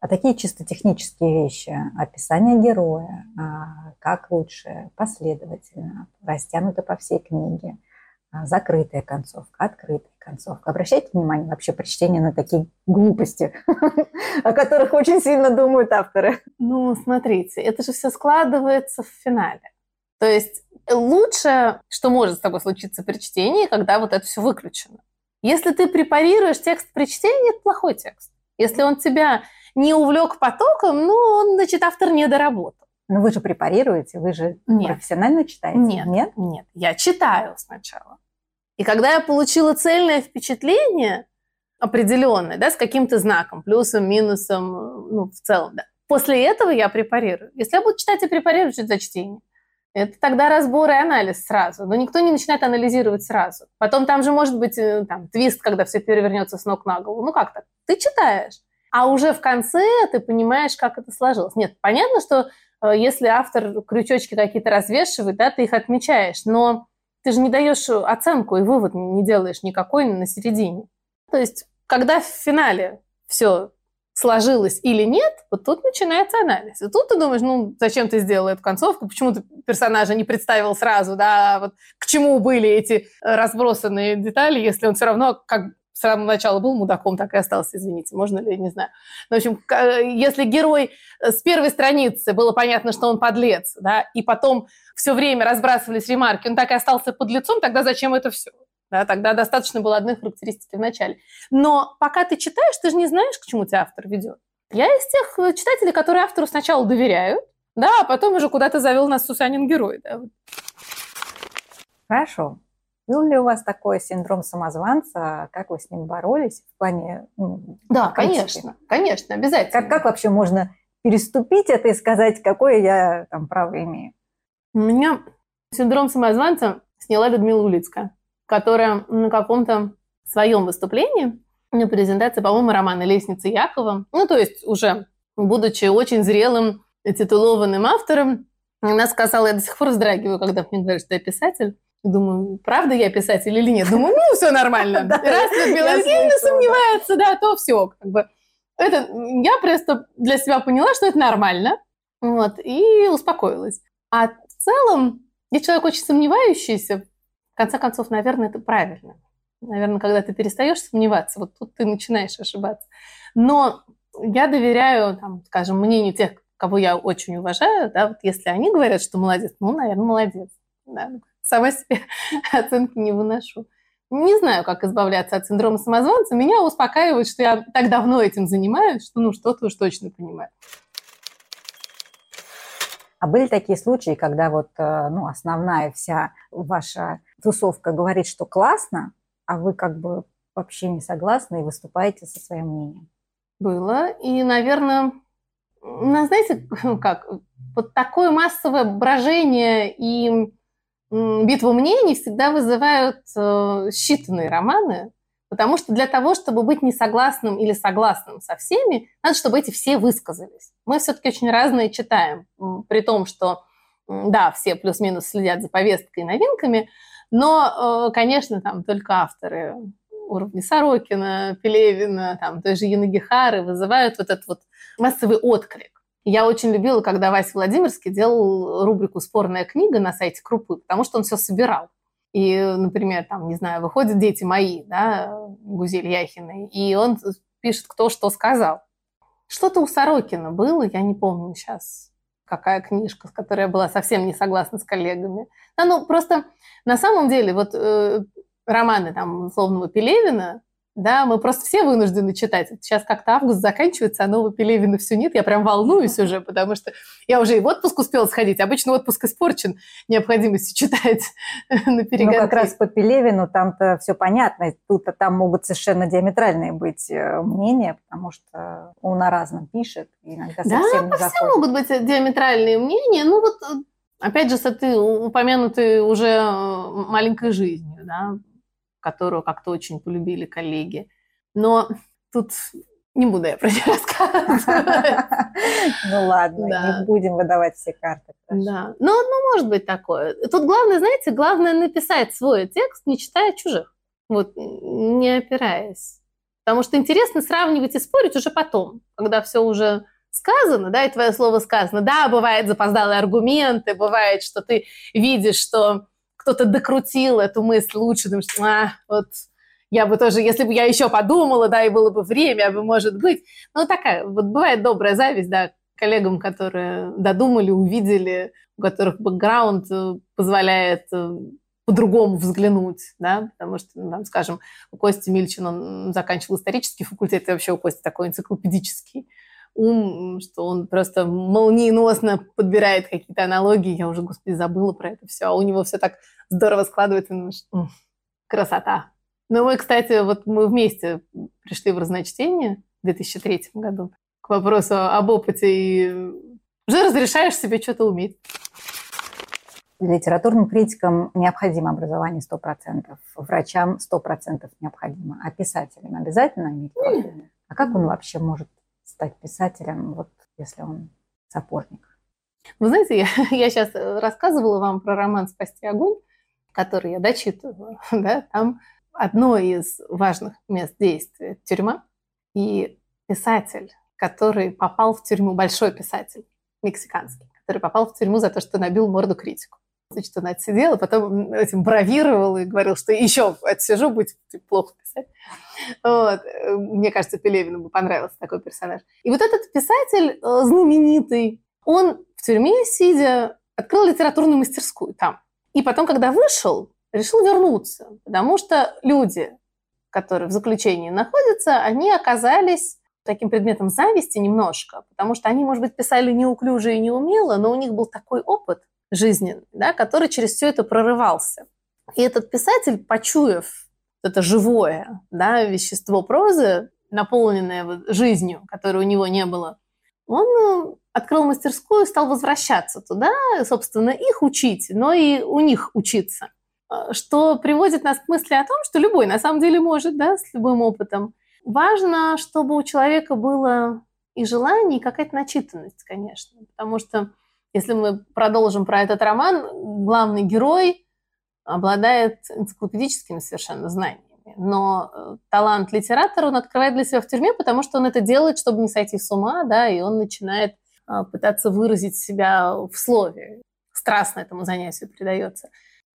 А такие чисто технические вещи, описание героя, а, как лучше, последовательно, растянуто по всей книге – закрытая концовка, открытая концовка. Обращайте внимание вообще при чтении на такие глупости, о которых очень сильно думают авторы. Ну, смотрите, это же все складывается в финале. То есть лучше, что может с тобой случиться при чтении, когда вот это все выключено. Если ты препарируешь текст при чтении, это плохой текст. Если он тебя не увлек потоком, ну, он, значит, автор не доработал. Но вы же препарируете, вы же нет. профессионально читаете. Нет, нет, нет. Я читаю сначала. И когда я получила цельное впечатление определенное, да, с каким-то знаком, плюсом, минусом, ну, в целом, да, после этого я препарирую. Если я буду читать и препарировать за чтение, это тогда разбор и анализ сразу. Но никто не начинает анализировать сразу. Потом там же может быть э, там, твист, когда все перевернется с ног на голову. Ну как так? Ты читаешь. А уже в конце ты понимаешь, как это сложилось. Нет, понятно, что э, если автор крючочки какие-то развешивает, да, ты их отмечаешь. Но ты же не даешь оценку и вывод не делаешь никакой на середине. То есть, когда в финале все сложилось или нет, вот тут начинается анализ. И тут ты думаешь, ну, зачем ты сделал эту концовку, почему ты персонажа не представил сразу, да, вот к чему были эти разбросанные детали, если он все равно как с самого начала был мудаком, так и остался, извините, можно ли, не знаю. Ну, в общем, если герой э, с первой страницы было понятно, что он подлец, да, и потом все время разбрасывались ремарки, он так и остался подлецом, тогда зачем это все? Да, тогда достаточно было одной характеристики в начале. Но пока ты читаешь, ты же не знаешь, к чему тебя автор ведет. Я из тех э, читателей, которые автору сначала доверяют, да, а потом уже куда-то завел нас Сусанин герой. Да. Хорошо. Был ли у вас такой синдром самозванца? Как вы с ним боролись в плане ну, Да, критики? конечно, конечно, обязательно. Как, как вообще можно переступить это и сказать, какое я там право имею? У меня синдром самозванца сняла Людмила Улицкая, которая на каком-то своем выступлении, на презентации, по-моему, романа «Лестница Якова», ну, то есть уже будучи очень зрелым, титулованным автором, она сказала, я до сих пор вздрагиваю, когда мне говорят, что я писатель, Думаю, правда я писатель или нет? Думаю, ну, все нормально. Раз Людмила Евгеньевна сомневается, да, то все. Как бы. это, я просто для себя поняла, что это нормально. Вот, и успокоилась. А в целом, я человек очень сомневающийся. В конце концов, наверное, это правильно. Наверное, когда ты перестаешь сомневаться, вот тут ты начинаешь ошибаться. Но я доверяю, там, скажем, мнению тех, кого я очень уважаю, да, вот если они говорят, что молодец, ну, наверное, молодец. Да. Сама себе оценки не выношу. Не знаю, как избавляться от синдрома самозванца. Меня успокаивает, что я так давно этим занимаюсь, что ну что-то уж точно понимаю. А были такие случаи, когда вот э, ну, основная вся ваша тусовка говорит, что классно, а вы как бы вообще не согласны и выступаете со своим мнением? Было. И, наверное, ну, знаете, как, вот такое массовое брожение и битву мнений всегда вызывают э, считанные романы, потому что для того, чтобы быть несогласным или согласным со всеми, надо, чтобы эти все высказались. Мы все-таки очень разные читаем, при том, что, да, все плюс-минус следят за повесткой и новинками, но, э, конечно, там только авторы уровня Сорокина, Пелевина, там, той же Янагихары вызывают вот этот вот массовый отклик. Я очень любила, когда Вася Владимирский делал рубрику «Спорная книга» на сайте Крупы, потому что он все собирал. И, например, там, не знаю, выходят «Дети мои», да, Гузель Яхиной, и он пишет, кто что сказал. Что-то у Сорокина было, я не помню сейчас, какая книжка, с которой я была совсем не согласна с коллегами. Да, ну, просто на самом деле вот э, романы там условного Пелевина, да, мы просто все вынуждены читать. Сейчас как-то август заканчивается, а нового Пелевина все нет. Я прям волнуюсь уже, потому что я уже и в отпуск успела сходить. Обычно отпуск испорчен необходимостью читать на перегонке. Ну, как раз по Пелевину там-то все понятно. Тут там могут совершенно диаметральные быть э, мнения, потому что он о разном пишет. Иногда да, совсем по всем могут быть диаметральные мнения. Ну вот, э, опять же, ты упомянутый уже э, маленькой жизнью, да, которую как-то очень полюбили коллеги. Но тут не буду я про нее рассказывать. Ну ладно, не будем выдавать все карты. Да, ну, ну может быть такое. Тут главное, знаете, главное написать свой текст, не читая чужих, вот не опираясь. Потому что интересно сравнивать и спорить уже потом, когда все уже сказано, да, и твое слово сказано. Да, бывает запоздалые аргументы, бывает, что ты видишь, что кто-то докрутил эту мысль лучше, думаешь, а, вот я бы тоже, если бы я еще подумала, да, и было бы время, бы, может быть. Ну, такая, вот бывает добрая зависть, да, коллегам, которые додумали, увидели, у которых бэкграунд э, позволяет э, по-другому взглянуть, да, потому что, ну, там, скажем, у Кости Мильчин, он заканчивал исторический факультет, и вообще у Кости такой энциклопедический ум, что он просто молниеносно подбирает какие-то аналогии. Я уже, господи, забыла про это все. А у него все так здорово складывается. Ну, красота. Ну, мы, кстати, вот мы вместе пришли в разночтение в 2003 году к вопросу об опыте и уже разрешаешь себе что-то уметь. Литературным критикам необходимо образование 100%, врачам 100% необходимо, а писателям обязательно иметь профильное? А как он вообще может стать писателем, вот если он сапожник? Вы знаете, я, я сейчас рассказывала вам про роман «Спасти огонь», который я дочитываю. Да? Там одно из важных мест действия – тюрьма. И писатель, который попал в тюрьму, большой писатель, мексиканский, который попал в тюрьму за то, что набил морду критику. Значит, он отсидел, а потом этим бравировал и говорил, что еще отсижу, будет плохо писать. Вот. Мне кажется, Пелевину бы понравился такой персонаж. И вот этот писатель э, знаменитый, он в тюрьме, сидя, открыл литературную мастерскую там. И потом, когда вышел, решил вернуться, потому что люди, которые в заключении находятся, они оказались таким предметом зависти немножко, потому что они, может быть, писали неуклюже и неумело, но у них был такой опыт жизненный, да, который через все это прорывался. И этот писатель, почуяв это живое да, вещество прозы, наполненное жизнью, которой у него не было, он э, открыл мастерскую и стал возвращаться туда, собственно, их учить, но и у них учиться. Э, что приводит нас к мысли о том, что любой на самом деле может, да, с любым опытом. Важно, чтобы у человека было и желание, и какая-то начитанность, конечно. Потому что если мы продолжим про этот роман, главный герой обладает энциклопедическими совершенно знаниями. Но э, талант литератора он открывает для себя в тюрьме, потому что он это делает, чтобы не сойти с ума, да, и он начинает а, пытаться выразить себя в слове. Страстно этому занятию придается.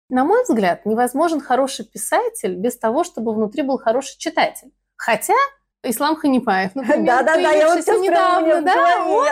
На мой взгляд, невозможен хороший писатель без того, чтобы внутри был хороший читатель. Хотя Ислам Ханипаев, например, Да-да-да, я вот недавно, да, он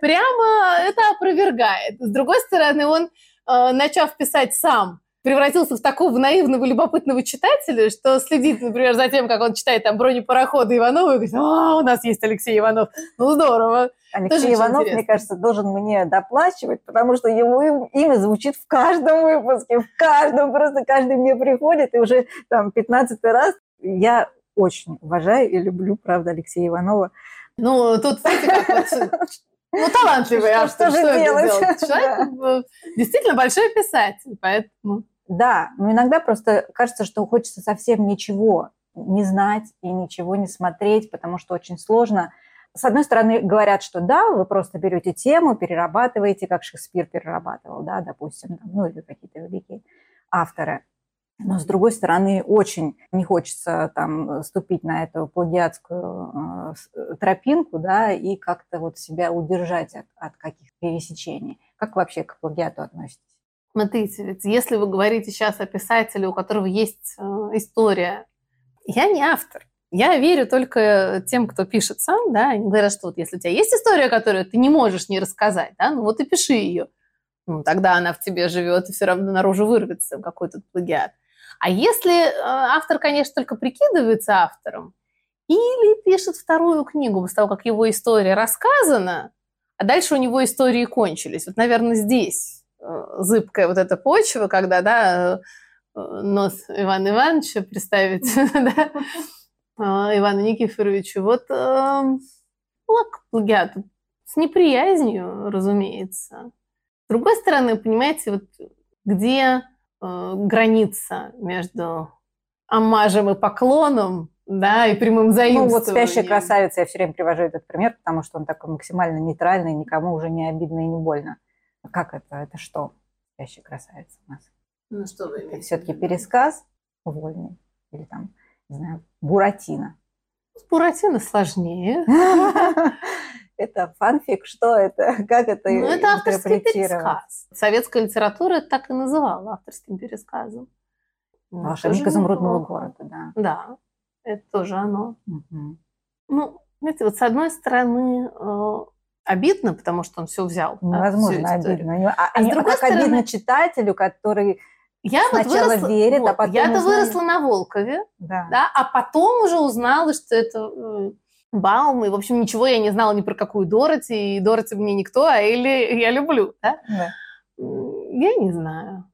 прямо это опровергает. С другой стороны, он, э, начав писать сам, превратился в такого наивного, любопытного читателя, что следит, например, за тем, как он читает там бронепароходы Иванова, и говорит, а, у нас есть Алексей Иванов, ну здорово. Алексей Тоже Иванов, мне кажется, должен мне доплачивать, потому что его имя звучит в каждом выпуске, в каждом, просто каждый мне приходит, и уже там 15 раз я очень уважаю и люблю, правда, Алексея Иванова. Ну, тут, знаете, как вот, ну, талантливый автор, что, что, что делать? делать? Человек да. действительно большой писатель, поэтому... Да, но иногда просто кажется, что хочется совсем ничего не знать и ничего не смотреть, потому что очень сложно. С одной стороны, говорят, что да, вы просто берете тему, перерабатываете, как Шекспир перерабатывал, да, допустим, ну или какие-то великие авторы. Но, с другой стороны, очень не хочется там ступить на эту плагиатскую э, тропинку, да, и как-то вот себя удержать от, от каких-то пересечений. Как вообще к плагиату относитесь? Смотрите, ведь если вы говорите сейчас о писателе, у которого есть э, история, я не автор. Я верю только тем, кто пишет сам, да, они говорят, что вот если у тебя есть история, которую ты не можешь не рассказать, да, ну вот и пиши ее. Ну, тогда она в тебе живет и все равно наружу вырвется какой-то плагиат. А если э, автор, конечно, только прикидывается автором, или пишет вторую книгу после того, как его история рассказана, а дальше у него истории кончились. Вот, наверное, здесь э, зыбкая вот эта почва, когда, да, э, нос Ивана Ивановича представить да, Ивану Никифоровичу. Вот э, плагиат с неприязнью, разумеется. С другой стороны, понимаете, вот где граница между аммажем и поклоном, да, и прямым заимствованием. Ну, вот «Спящая красавица», я все время привожу этот пример, потому что он такой максимально нейтральный, никому уже не обидно и не больно. А как это? Это что, «Спящая красавица» у нас? Ну, что вы имеете? Все-таки пересказ вольный или там, не знаю, Буратино. С Буратино сложнее. это фанфик, что это, как это Ну, это авторский пересказ. Советская литература это так и называла авторским пересказом. Волшебник изумрудного города, да. Да, это тоже оно. Угу. Ну, знаете, вот с одной стороны, э, обидно, потому что он все взял. Невозможно да, обидно. А, а с другой как стороны, обидно читателю, который я сначала вот выросла, верит, а вот, а потом Я-то выросла на Волкове, да. да, а потом уже узнала, что это э, Баум, и, в общем, ничего я не знала ни про какую Дороти, и Дороти мне никто, а Элли я люблю, да? да. Я не знаю.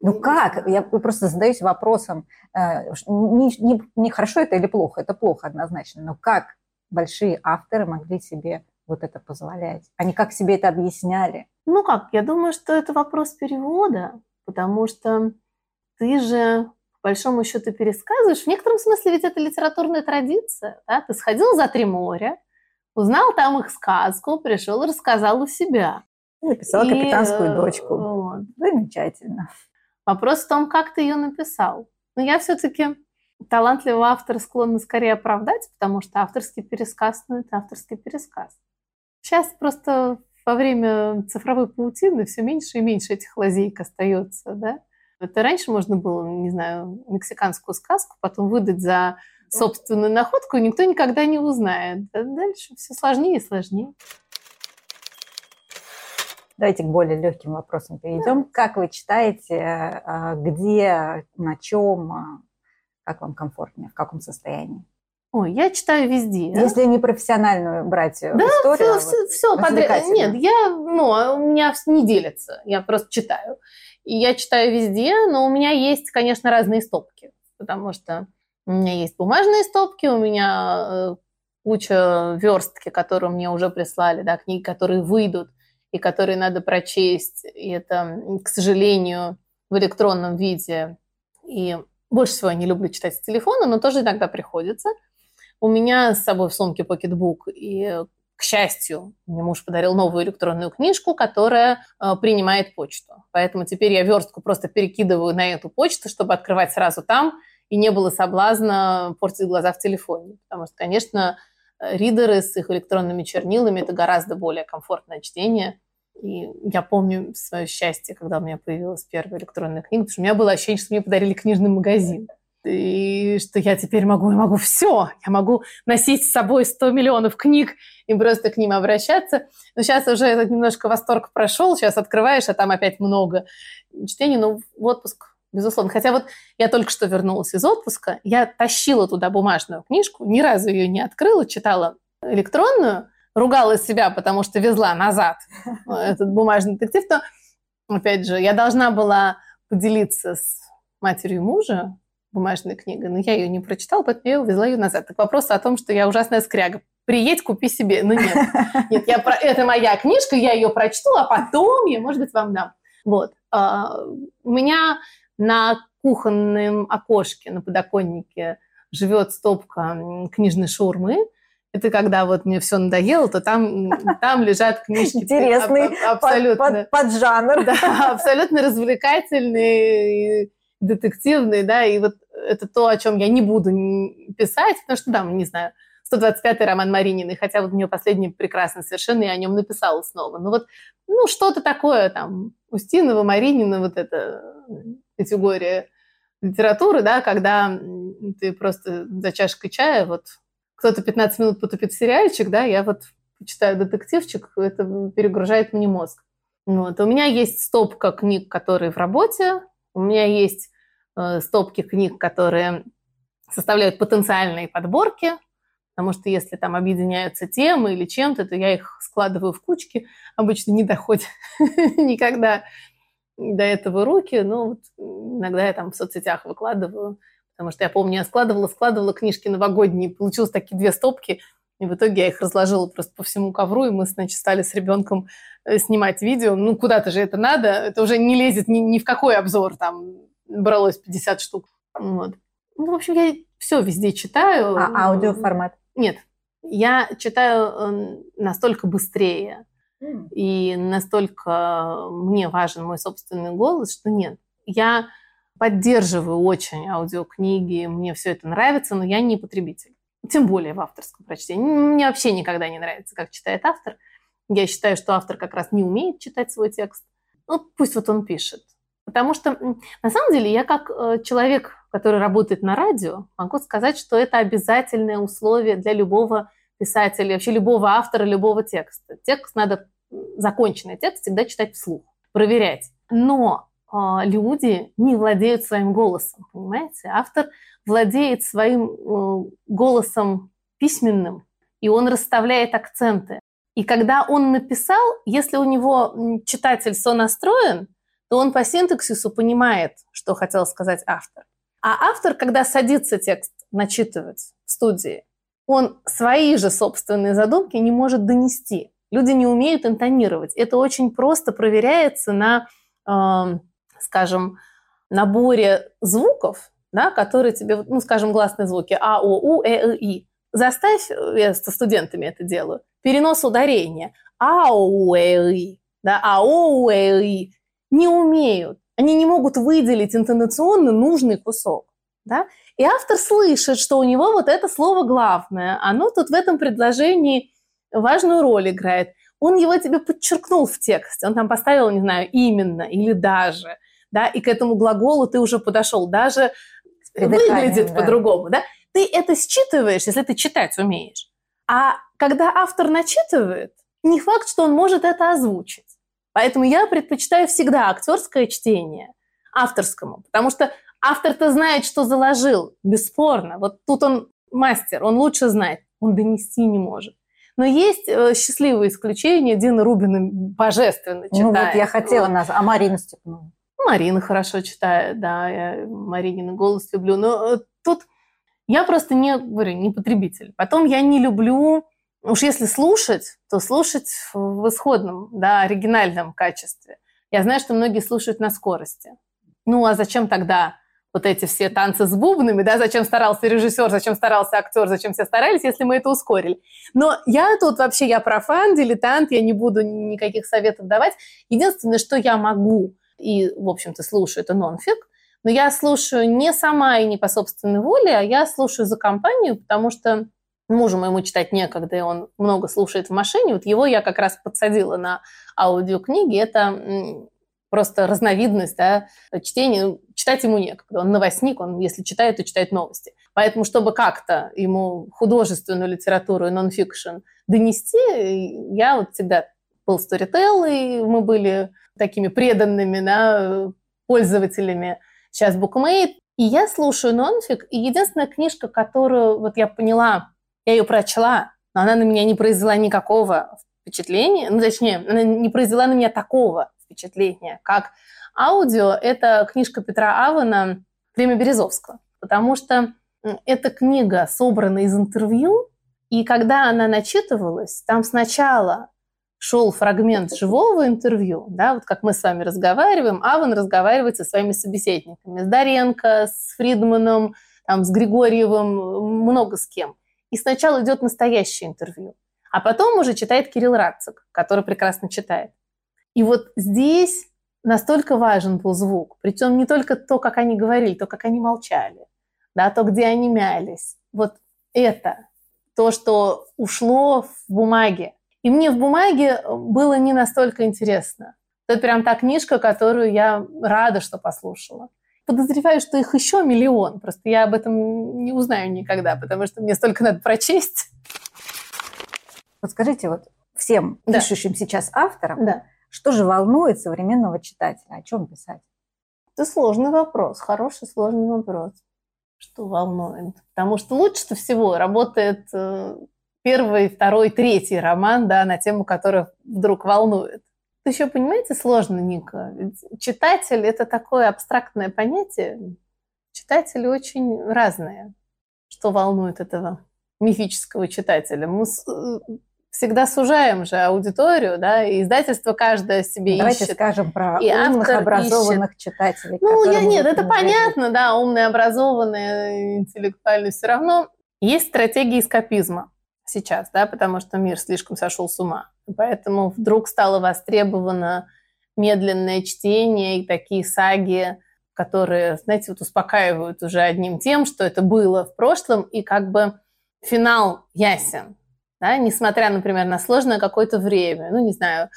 Ну как? Я просто задаюсь вопросом, э, не, не, не хорошо это или плохо, это плохо однозначно, но как большие авторы могли себе вот это позволять? Они как себе это объясняли? Ну как, я думаю, что это вопрос перевода, потому что ты же большому счету пересказываешь. В некотором смысле ведь это литературная традиция. Да? Ты сходил за три моря, узнал там их сказку, пришел и рассказал у себя. Написал и, капитанскую дочку. Вот. Замечательно. Вопрос в том, как ты ее написал. Но я все-таки талантливого автора склонна скорее оправдать, потому что авторский пересказ, ну, это авторский пересказ. Сейчас просто во время цифровой паутины все меньше и меньше этих лазейк остается, да? Это раньше можно было, не знаю, мексиканскую сказку потом выдать за собственную находку, и никто никогда не узнает. А дальше все сложнее и сложнее. Давайте к более легким вопросам перейдем. Да. Как вы читаете, а, где, на чем, а, как вам комфортнее, в каком состоянии? Ой, я читаю везде. Если не профессиональную брать да, историю, все, все, все подряд. Нет, я, ну, у меня не делится, я просто читаю. И я читаю везде, но у меня есть, конечно, разные стопки, потому что у меня есть бумажные стопки, у меня э, куча верстки, которые мне уже прислали, да, книги, которые выйдут и которые надо прочесть. И это, к сожалению, в электронном виде. И больше всего я не люблю читать с телефона, но тоже иногда приходится. У меня с собой в сумке покетбук и к счастью, мне муж подарил новую электронную книжку, которая э, принимает почту. Поэтому теперь я верстку просто перекидываю на эту почту, чтобы открывать сразу там, и не было соблазна портить глаза в телефоне. Потому что, конечно, э, ридеры с их электронными чернилами – это гораздо более комфортное чтение. И я помню свое счастье, когда у меня появилась первая электронная книга, потому что у меня было ощущение, что мне подарили книжный магазин и что я теперь могу, я могу все, я могу носить с собой 100 миллионов книг и просто к ним обращаться. Но сейчас уже этот немножко восторг прошел, сейчас открываешь, а там опять много чтений, но в отпуск, безусловно. Хотя вот я только что вернулась из отпуска, я тащила туда бумажную книжку, ни разу ее не открыла, читала электронную, ругала себя, потому что везла назад этот бумажный детектив, то, опять же, я должна была поделиться с матерью мужа, бумажная книга, но я ее не прочитала, поэтому я увезла ее назад. Так вопрос о том, что я ужасная скряга. Приедь, купи себе. Ну нет. Нет, я про... это моя книжка, я ее прочту, а потом я, может быть, вам дам. Вот. А, у меня на кухонном окошке, на подоконнике живет стопка книжной шаурмы. Это когда вот мне все надоело, то там, там лежат книжки. Интересный абсолютно, под, под, под жанр. Да, абсолютно развлекательные, детективные, да, и вот это то, о чем я не буду писать, потому что, да, не знаю, 125-й роман Марининой, хотя вот у нее последний прекрасный совершенно, я о нем написала снова. Ну вот, ну что-то такое там, Устинова, Маринина, вот эта категория литературы, да, когда ты просто за чашкой чая, вот кто-то 15 минут потупит сериальчик, да, я вот читаю детективчик, это перегружает мне мозг. Вот. У меня есть стопка книг, которые в работе, у меня есть Э, стопки книг, которые составляют потенциальные подборки, потому что если там объединяются темы или чем-то, то я их складываю в кучки, обычно не доходят никогда до этого руки, но вот иногда я там в соцсетях выкладываю, потому что я помню, я складывала, складывала книжки новогодние, получилось такие две стопки, и в итоге я их разложила просто по всему ковру, и мы, значит, стали с ребенком э, снимать видео. Ну, куда-то же это надо, это уже не лезет ни, ни в какой обзор, там, бралось 50 штук. Вот. Ну, в общем, я все везде читаю. А аудиоформат? Нет. Я читаю эм, настолько быстрее, mm. и настолько мне важен мой собственный голос, что нет. Я поддерживаю очень аудиокниги, мне все это нравится, но я не потребитель. Тем более в авторском прочтении. Мне вообще никогда не нравится, как читает автор. Я считаю, что автор как раз не умеет читать свой текст. Ну, пусть вот он пишет. Потому что, на самом деле, я как э, человек, который работает на радио, могу сказать, что это обязательное условие для любого писателя, вообще любого автора, любого текста. Текст надо, законченный текст всегда читать вслух, проверять. Но э, люди не владеют своим голосом, понимаете? Автор владеет своим э, голосом письменным, и он расставляет акценты. И когда он написал, если у него читатель сонастроен, то он по синтаксису понимает, что хотел сказать автор. А автор, когда садится текст начитывать в студии, он свои же собственные задумки не может донести. Люди не умеют интонировать. Это очень просто проверяется на, э, скажем, наборе звуков, да, которые тебе, ну, скажем, гласные звуки А, О, У, Э, И, И. Заставь, я со студентами это делаю, перенос ударения. А, О, У, Э, И. Да, А, О, У, Э, И не умеют. Они не могут выделить интонационно нужный кусок. Да? И автор слышит, что у него вот это слово главное. Оно тут в этом предложении важную роль играет. Он его тебе подчеркнул в тексте. Он там поставил, не знаю, именно или даже. Да? И к этому глаголу ты уже подошел. Даже выглядит да. по-другому. Да? Ты это считываешь, если ты читать умеешь. А когда автор начитывает, не факт, что он может это озвучить. Поэтому я предпочитаю всегда актерское чтение авторскому, потому что автор-то знает, что заложил, бесспорно. Вот тут он мастер, он лучше знает, он донести не может. Но есть э, счастливые исключения. Дина Рубина божественно читает. Ну вот я хотела нас, а Марина Степанова? Марина хорошо читает, да, я Маринин голос люблю. Но э, тут я просто не, говорю, не потребитель. Потом я не люблю Уж если слушать, то слушать в исходном, да, оригинальном качестве. Я знаю, что многие слушают на скорости. Ну, а зачем тогда вот эти все танцы с бубнами, да, зачем старался режиссер, зачем старался актер, зачем все старались, если мы это ускорили. Но я тут вообще, я профан, дилетант, я не буду никаких советов давать. Единственное, что я могу, и, в общем-то, слушаю, это нонфик, но я слушаю не сама и не по собственной воле, а я слушаю за компанию, потому что мужу моему читать некогда, и он много слушает в машине. Вот его я как раз подсадила на аудиокниги. Это просто разновидность да, чтения. Читать ему некогда. Он новостник, он, если читает, то читает новости. Поэтому, чтобы как-то ему художественную литературу и нонфикшн донести, я вот всегда был Storytel, и мы были такими преданными да, пользователями. Сейчас Bookmate. И я слушаю нонфик, и единственная книжка, которую вот я поняла, я ее прочла, но она на меня не произвела никакого впечатления, ну, точнее, она не произвела на меня такого впечатления, как аудио. Это книжка Петра Авана «Время Березовского», потому что эта книга собрана из интервью, и когда она начитывалась, там сначала шел фрагмент живого интервью, да, вот как мы с вами разговариваем, Аван разговаривает со своими собеседниками, с Даренко, с Фридманом, там, с Григорьевым, много с кем. И сначала идет настоящее интервью, а потом уже читает Кирилл Радцик, который прекрасно читает. И вот здесь настолько важен был звук, причем не только то, как они говорили, то, как они молчали, да, то, где они мялись. Вот это то, что ушло в бумаге. И мне в бумаге было не настолько интересно. Это прям та книжка, которую я рада, что послушала. Подозреваю, что их еще миллион. Просто я об этом не узнаю никогда, потому что мне столько надо прочесть. Вот скажите, вот всем да. пишущим сейчас авторам, да. что же волнует современного читателя? О чем писать? Это сложный вопрос, хороший сложный вопрос. Что волнует? Потому что лучше всего работает э, первый, второй, третий роман да, на тему, которая вдруг волнует. Еще, понимаете, сложно, Ника. Ведь читатель – это такое абстрактное понятие. Читатели очень разные. Что волнует этого мифического читателя? Мы всегда сужаем же аудиторию, да, и издательство каждое себе Давайте ищет. скажем про и умных, образованных ищет. читателей. Ну, я, нет, это понятно, да, умные, образованные, интеллектуальные, все равно есть стратегия эскапизма сейчас, да, потому что мир слишком сошел с ума. Поэтому вдруг стало востребовано медленное чтение и такие саги, которые, знаете, вот успокаивают уже одним тем, что это было в прошлом, и как бы финал ясен, да, несмотря, например, на сложное какое-то время, ну, не знаю,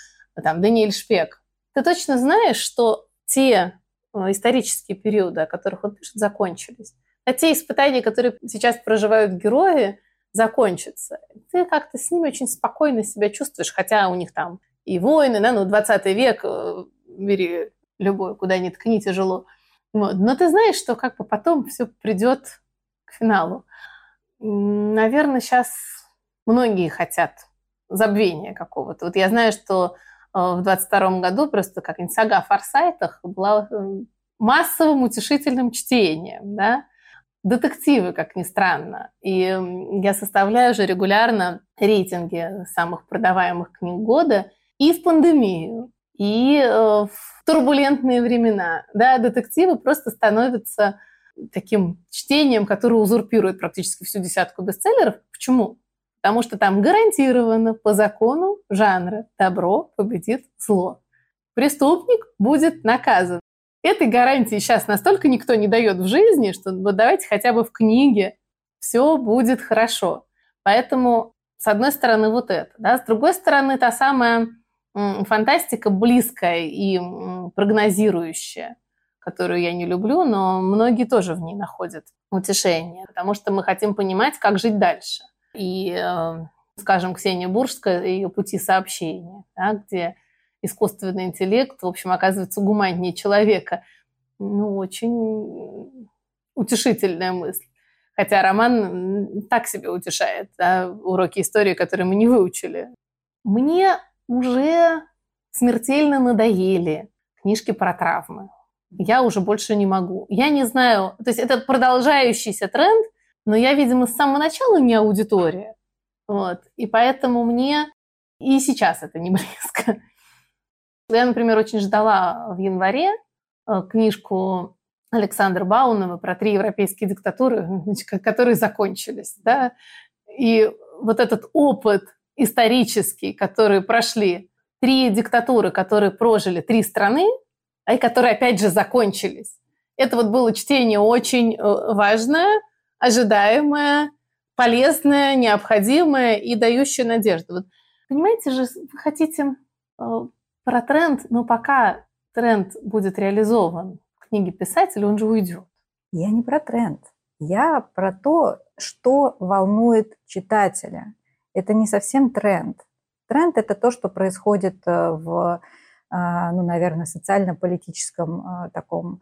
там, Даниэль Шпек. Ты точно знаешь, что те э, исторические периоды, о которых он пишет, закончились. А те испытания, которые сейчас проживают герои, закончится. Ты как-то с ними очень спокойно себя чувствуешь, хотя у них там и войны, да, ну, 20 век, э, бери любой, куда ни ткни, тяжело. Вот. Но ты знаешь, что как бы потом все придет к финалу. Наверное, сейчас многие хотят забвения какого-то. Вот я знаю, что э, в 22 году просто как-нибудь сага о форсайтах была э, массовым утешительным чтением, да, детективы, как ни странно. И я составляю же регулярно рейтинги самых продаваемых книг года и в пандемию, и э, в турбулентные времена. Да, детективы просто становятся таким чтением, которое узурпирует практически всю десятку бестселлеров. Почему? Потому что там гарантированно по закону жанра добро победит зло. Преступник будет наказан. Этой гарантии сейчас настолько никто не дает в жизни, что вот давайте хотя бы в книге все будет хорошо. Поэтому, с одной стороны, вот это. Да? С другой стороны, та самая фантастика близкая и прогнозирующая, которую я не люблю, но многие тоже в ней находят утешение, потому что мы хотим понимать, как жить дальше. И, э, скажем, Ксения Буржская, ее пути сообщения, да, где искусственный интеллект, в общем, оказывается гуманнее человека. Ну, очень утешительная мысль. Хотя роман так себе утешает, да, уроки истории, которые мы не выучили. Мне уже смертельно надоели книжки про травмы. Я уже больше не могу. Я не знаю, то есть это продолжающийся тренд, но я, видимо, с самого начала не аудитория. Вот. И поэтому мне и сейчас это не близко. Я, например, очень ждала в январе э, книжку Александра Баунова про три европейские диктатуры, которые закончились. Да? И вот этот опыт исторический, который прошли три диктатуры, которые прожили три страны, и которые, опять же, закончились. Это вот было чтение очень э, важное, ожидаемое, полезное, необходимое и дающее надежду. Вот, понимаете же, вы хотите э, про тренд, но пока тренд будет реализован в книге писателя, он же уйдет. Я не про тренд. Я про то, что волнует читателя. Это не совсем тренд. Тренд – это то, что происходит э, в, э, ну, наверное, социально-политическом э, таком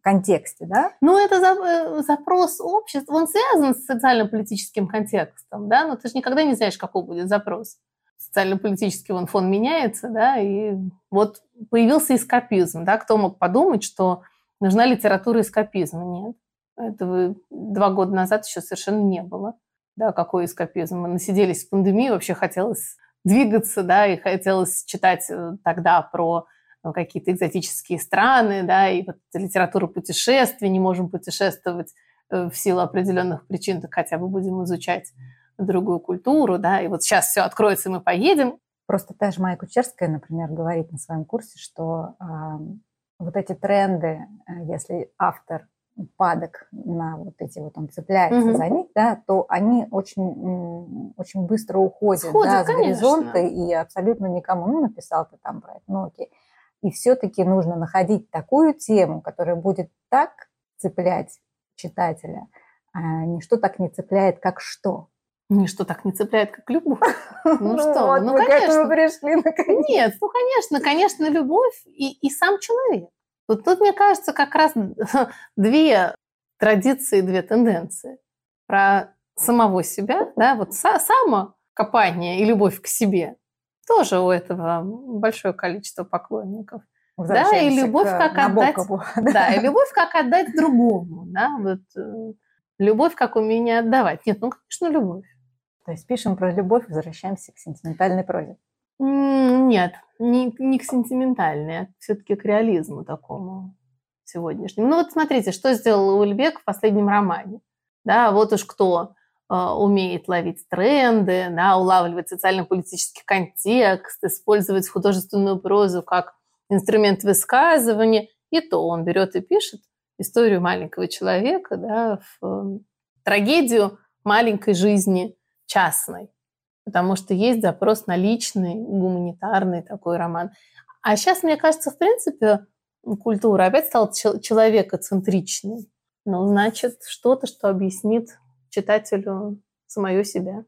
контексте, да? Ну, это запрос общества, он связан с социально-политическим контекстом, да, но ты же никогда не знаешь, какой будет запрос. Социально-политический вон фон меняется, да, и вот появился эскапизм, да, кто мог подумать, что нужна литература эскапизма? Нет. Этого два года назад еще совершенно не было. Да, какой эскапизм. Мы насиделись в пандемии, вообще хотелось двигаться, да, и хотелось читать э, тогда про ну, какие-то экзотические страны, да, и вот литературу путешествий, не можем путешествовать э, в силу определенных причин, так хотя бы будем изучать другую культуру, да, и вот сейчас все откроется, и мы поедем. Просто та же Майя Кучерская, например, говорит на своем курсе, что э, вот эти тренды, если автор падок на вот эти вот, он цепляется угу. за них, да, то они очень, очень быстро уходят Сходят, да, с горизонта и абсолютно никому, ну, написал ты там про это, ну, окей. И все-таки нужно находить такую тему, которая будет так цеплять читателя, а ничто так не цепляет, как что. Ничто так не цепляет, как любовь. Ну что, ну конечно. пришли наконец. Нет, ну конечно, конечно, любовь и, и сам человек. Вот тут, мне кажется, как раз две традиции, две тенденции. Про самого себя, да, вот само копание и любовь к себе. Тоже у этого большое количество поклонников. Да, и любовь как отдать, да, и любовь как отдать другому, да, вот э, любовь как умение отдавать. Нет, ну, конечно, любовь. То есть пишем про любовь, возвращаемся к сентиментальной прозе. Нет, не, не к сентиментальной, а все-таки к реализму такому сегодняшнему. Ну вот смотрите, что сделал Ульбек в последнем романе. Да, вот уж кто э, умеет ловить тренды, да, улавливать социально-политический контекст, использовать художественную прозу как инструмент высказывания, и то он берет и пишет историю маленького человека, да, в э, трагедию маленькой жизни частной потому что есть запрос на личный, гуманитарный такой роман. А сейчас, мне кажется, в принципе, культура опять стала человекоцентричной. Ну, значит, что-то, что объяснит читателю самое себя.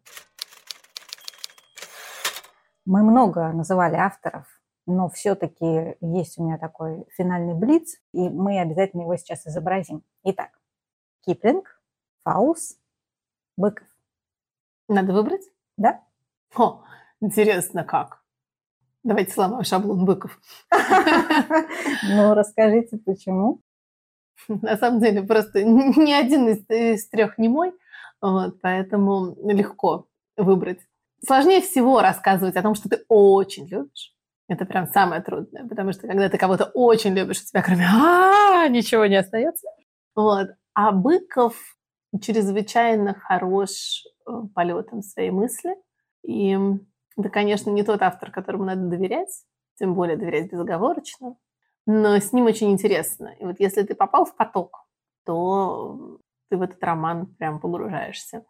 Мы много называли авторов, но все-таки есть у меня такой финальный блиц, и мы обязательно его сейчас изобразим. Итак, Киплинг, Фаус, Быков. Надо выбрать? Да. О, интересно как. Давайте сломаем шаблон быков. Ну, расскажите, почему? На самом деле, просто ни один из, из трех не мой, вот, поэтому легко выбрать. Сложнее всего рассказывать о том, что ты очень любишь. Это прям самое трудное, потому что когда ты кого-то очень любишь, у тебя кроме а ничего не остается. Вот. А Быков чрезвычайно хорош полетом своей мысли – и это, конечно, не тот автор, которому надо доверять, тем более доверять безоговорочно, но с ним очень интересно. И вот если ты попал в поток, то ты в этот роман прям погружаешься.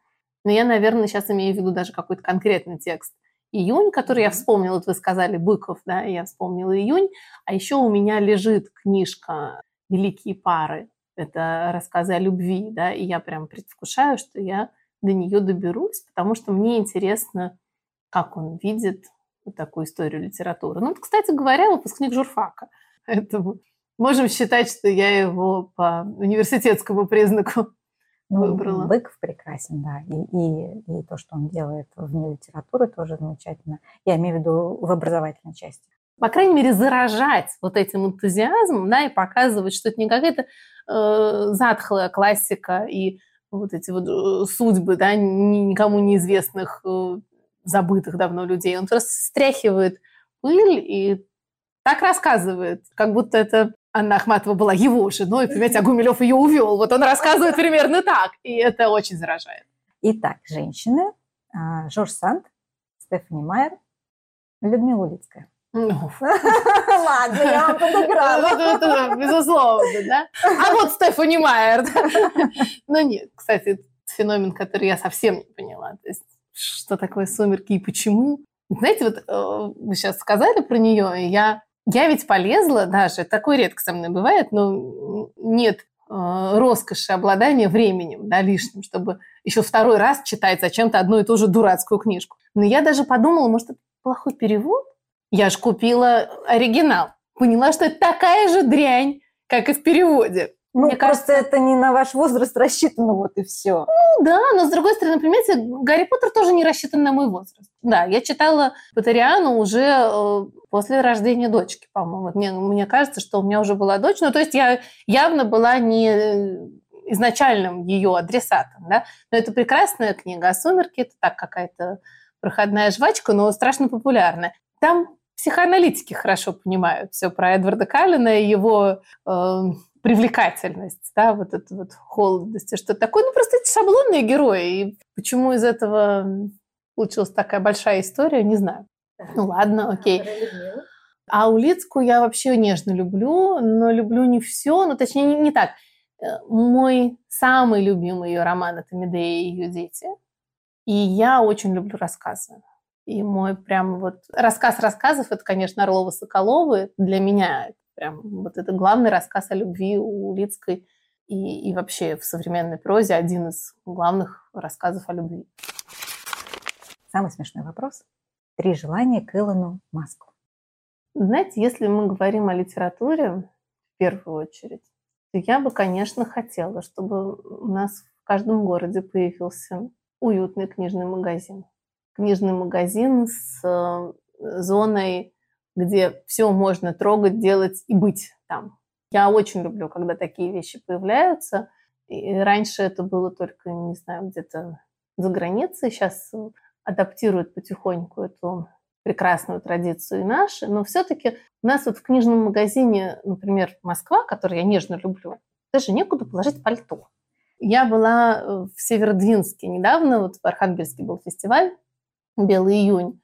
Но я, наверное, сейчас имею в виду даже какой-то конкретный текст. Июнь, который я вспомнила, вот вы сказали Быков, да, я вспомнила июнь, а еще у меня лежит книжка «Великие пары». Это рассказы о любви, да, и я прям предвкушаю, что я до нее доберусь, потому что мне интересно, как он видит вот такую историю литературы. Ну, кстати говоря, выпускник журфака. Поэтому можем считать, что я его по университетскому признаку ну, выбрала. Быков прекрасен, да. И, и, и то, что он делает вне литературы, тоже замечательно. Я имею в виду в образовательной части. По крайней мере, заражать вот этим энтузиазмом, да, и показывать, что это не какая-то э, затхлая классика и вот эти вот э, судьбы, да, никому неизвестных, э, забытых давно людей. Он просто стряхивает пыль и так рассказывает, как будто это Анна Ахматова была его женой, понимаете, а Гумилев ее увел. Вот он рассказывает примерно так, и это очень заражает. Итак, женщины. А, Жорж Санд, Стефани Майер, Людмила Улицкая. Ну, Ладно, я вам подыграла. Безусловно, да? А вот Стефани Майер. Ну нет, кстати, феномен, который я совсем не поняла. То есть, что такое «Сумерки» и почему? Знаете, вот э, вы сейчас сказали про нее, и я, я ведь полезла даже, такое редко со мной бывает, но нет э, роскоши обладания временем, да, лишним, чтобы еще второй раз читать зачем-то одну и ту же дурацкую книжку. Но я даже подумала, может, это плохой перевод? Я же купила оригинал. Поняла, что это такая же дрянь, как и в переводе. Ну, Мне просто кажется- это не на ваш возраст рассчитано, вот и все. Ну да, но с другой стороны, понимаете, Гарри Поттер тоже не рассчитан на мой возраст. Да, я читала Поттериану уже э, после рождения дочки, по-моему. Мне, мне кажется, что у меня уже была дочь. Ну, то есть я явно была не э, изначальным ее адресатом, да. Но это прекрасная книга. А «Сумерки» — это так какая-то проходная жвачка, но страшно популярная. Там психоаналитики хорошо понимают все про Эдварда Каллена и его э, привлекательность, да, вот эту вот холодность и что такое. Ну, просто эти шаблонные герои. И почему из этого получилась такая большая история, не знаю. Ну ладно, окей. А Улицкую я вообще нежно люблю, но люблю не все, ну точнее не, не так. Э, Мой самый любимый ее роман это Медея и ее дети. И я очень люблю рассказы. И мой прям вот рассказ рассказов это, конечно, Орлова Соколовы. Для меня это прям вот это главный рассказ о любви у Улицкой и, и вообще в современной прозе один из главных рассказов о любви. Самый смешной вопрос. Три желания к Илону Маску. Знаете, если мы говорим о литературе в первую очередь, то я бы, конечно, хотела, чтобы у нас в каждом городе появился уютный книжный магазин. Книжный магазин с э, зоной, где все можно трогать, делать и быть там. Я очень люблю, когда такие вещи появляются. И раньше это было только, не знаю, где-то за границей. Сейчас адаптируют потихоньку эту прекрасную традицию и наши, но все-таки у нас вот в книжном магазине, например, Москва, который я нежно люблю, даже некуда положить пальто. Я была э, в Северодвинске недавно, вот в Архангельске был фестиваль «Белый июнь»,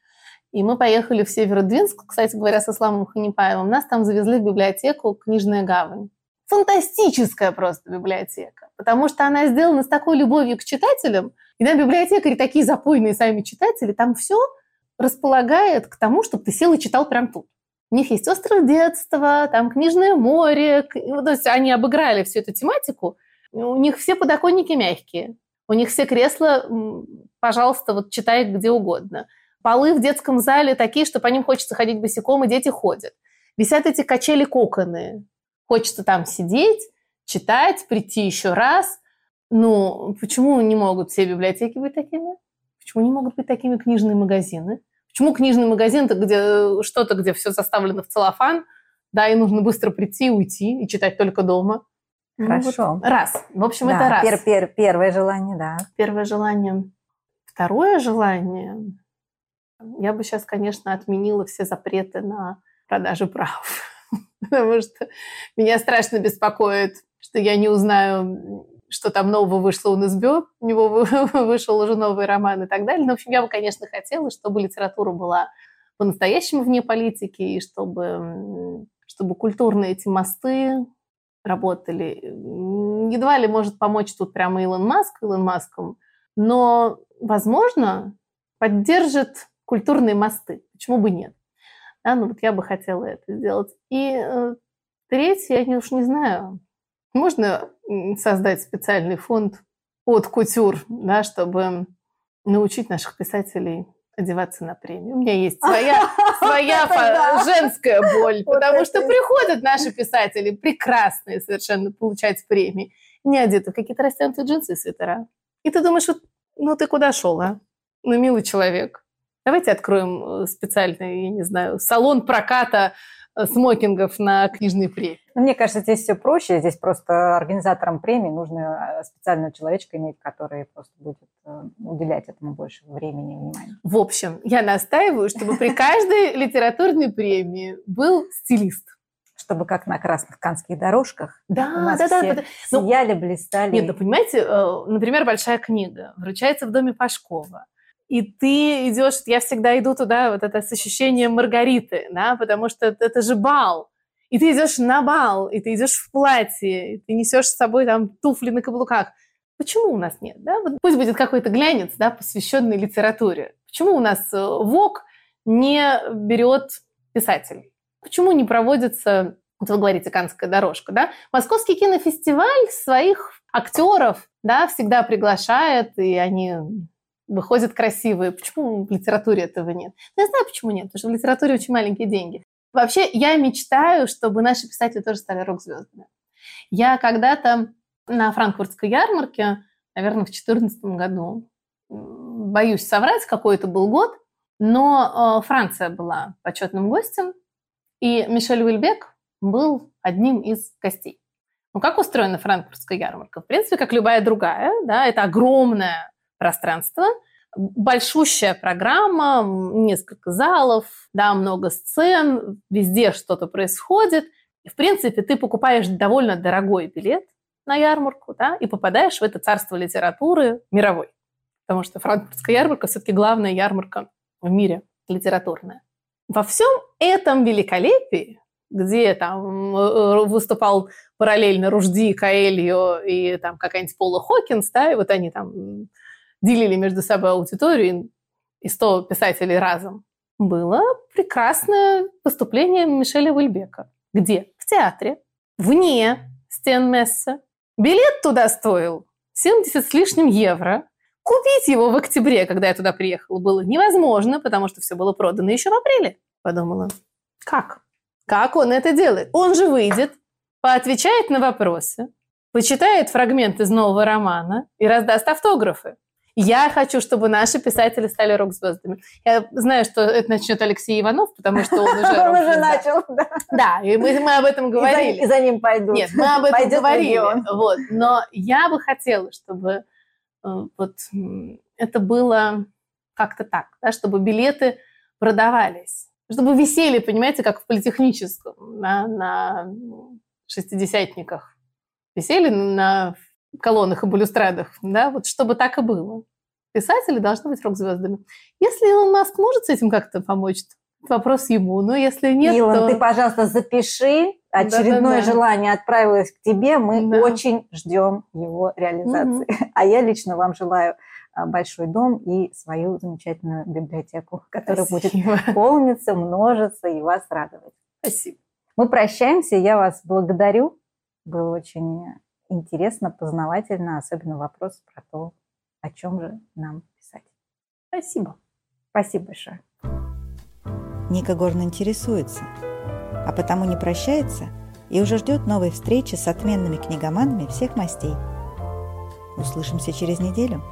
и мы поехали в Северодвинск, кстати говоря, со Исламом Ханипаевым. Нас там завезли в библиотеку «Книжная гавань». Фантастическая просто библиотека, потому что она сделана с такой любовью к читателям. И на библиотекари такие запойные сами читатели, там все располагает к тому, чтобы ты сел и читал прям тут. У них есть остров детства, там книжное море. ну, То есть они обыграли всю эту тематику. У них все подоконники мягкие. У них все кресла, пожалуйста, вот читай где угодно. Полы в детском зале такие, что по ним хочется ходить босиком, и дети ходят. Висят эти качели-коконы. Хочется там сидеть, читать, прийти еще раз. Ну, почему не могут все библиотеки быть такими? Почему не могут быть такими книжные магазины? Почему книжный магазин, где э, что-то, где все заставлено в целлофан, да, и нужно быстро прийти и уйти, и читать только дома? Ну, вот Хорошо. раз. В общем, Да, это раз. пер- пер- первое желание, да. Первое желание. Второе желание. Я бы сейчас, конечно, отменила все запреты на продажу прав. Потому что меня страшно беспокоит, что я не узнаю, что там нового вышло у НСБ. У него вы- вышел уже новый роман и так далее. Но, в общем, я бы, конечно, хотела, чтобы литература была по-настоящему вне политики, и чтобы, чтобы культурные эти мосты работали. Едва ли может помочь тут прямо Илон Маск Илон Маском, но, возможно, поддержит культурные мосты. Почему бы нет? Да, ну вот я бы хотела это сделать. И э, третье, я не, уж не знаю, можно создать специальный фонд от кутюр, да, чтобы научить наших писателей одеваться на премию. У меня есть своя, своя женская боль, потому что приходят наши писатели прекрасные совершенно получать премии, не одеты в какие-то растянутые джинсы и свитера. И ты думаешь, вот, ну ты куда шел, а? Ну, милый человек. Давайте откроем э, специальный, я не знаю, салон проката э, смокингов на книжной премии. Ну, мне кажется, здесь все проще. Здесь просто организаторам премии нужно э, специальную человечка иметь, который просто будет уделять этому больше времени и внимания. В общем, я настаиваю, чтобы при каждой литературной премии был стилист. чтобы как на красных канских дорожках Да, у нас да, да, все да. Ну, сияли, блистали. Нет, да понимаете, например, большая книга вручается в доме Пашкова. И ты идешь, я всегда иду туда, вот это с ощущением Маргариты, да, потому что это, же бал. И ты идешь на бал, и ты идешь в платье, и ты несешь с собой там туфли на каблуках. Почему у нас нет? Да? Вот пусть будет какой-то глянец, да, посвященный литературе. Почему у нас э, ВОК не берет писателей? Почему не проводится, вот вы говорите, Канская дорожка, да? Московский кинофестиваль своих актеров, да, всегда приглашает, и они выходят красивые. Почему в литературе этого нет? Ну, я знаю, почему нет, потому что в литературе очень маленькие деньги. Вообще, я мечтаю, чтобы наши писатели тоже стали рок-звездами. Я когда-то на франкфуртской ярмарке, наверное, в 2014 году, боюсь соврать, какой это был год, но э, Франция была почетным гостем, и Мишель Уильбек был одним из гостей. Ну, как устроена франкфуртская ярмарка? В принципе, как любая другая, да, это огромное пространство, большущая программа, несколько залов, да, много сцен, везде что-то происходит. И, в принципе, ты покупаешь довольно дорогой билет на ярмарку, да, и попадаешь в это царство литературы мировой. Потому что франкфуртская ярмарка все-таки главная ярмарка в мире литературная. Во всем этом великолепии, где там э, выступал параллельно Ружди, Каэльо и там какая-нибудь Пола Хокинс, да, и вот они там делили между собой аудиторию и 100 писателей разом, было прекрасное выступление Мишеля Уильбека. Где? В театре. Вне стен Месса. Билет туда стоил 70 с лишним евро. Купить его в октябре, когда я туда приехала, было невозможно, потому что все было продано еще в апреле. Подумала, как? Как он это делает? Он же выйдет, поотвечает на вопросы, почитает фрагмент из нового романа и раздаст автографы. Я хочу, чтобы наши писатели стали рок-звездами. Я знаю, что это начнет Алексей Иванов, потому что он уже Он уже начал, да. Да, и мы, мы об этом говорили. И за, и за ним пойдут. Нет, мы об этом Пойдет говорили. Вот. Но я бы хотела, чтобы э, вот это было как-то так, да, чтобы билеты продавались, чтобы висели, понимаете, как в политехническом, да, на шестидесятниках. Висели на колоннах и балюстрадах, да, вот чтобы так и было. Писатели должны быть рок-звездами. Если Илон Маск может с этим как-то помочь, вопрос ему, но если нет, Илон, то... ты, пожалуйста, запиши. Очередное Да-да-да. желание отправилось к тебе. Мы Да. очень ждем его реализации. А я лично вам желаю а, большой дом и свою замечательную библиотеку, которая будет Спасибо. полниться, множиться и вас радовать. Спасибо. Мы прощаемся. Я вас благодарю. Было очень интересно, познавательно, особенно вопрос про то, о чем же нам писать. Спасибо. Спасибо большое. Ника Горн интересуется, а потому не прощается и уже ждет новой встречи с отменными книгоманами всех мастей. Услышимся через неделю.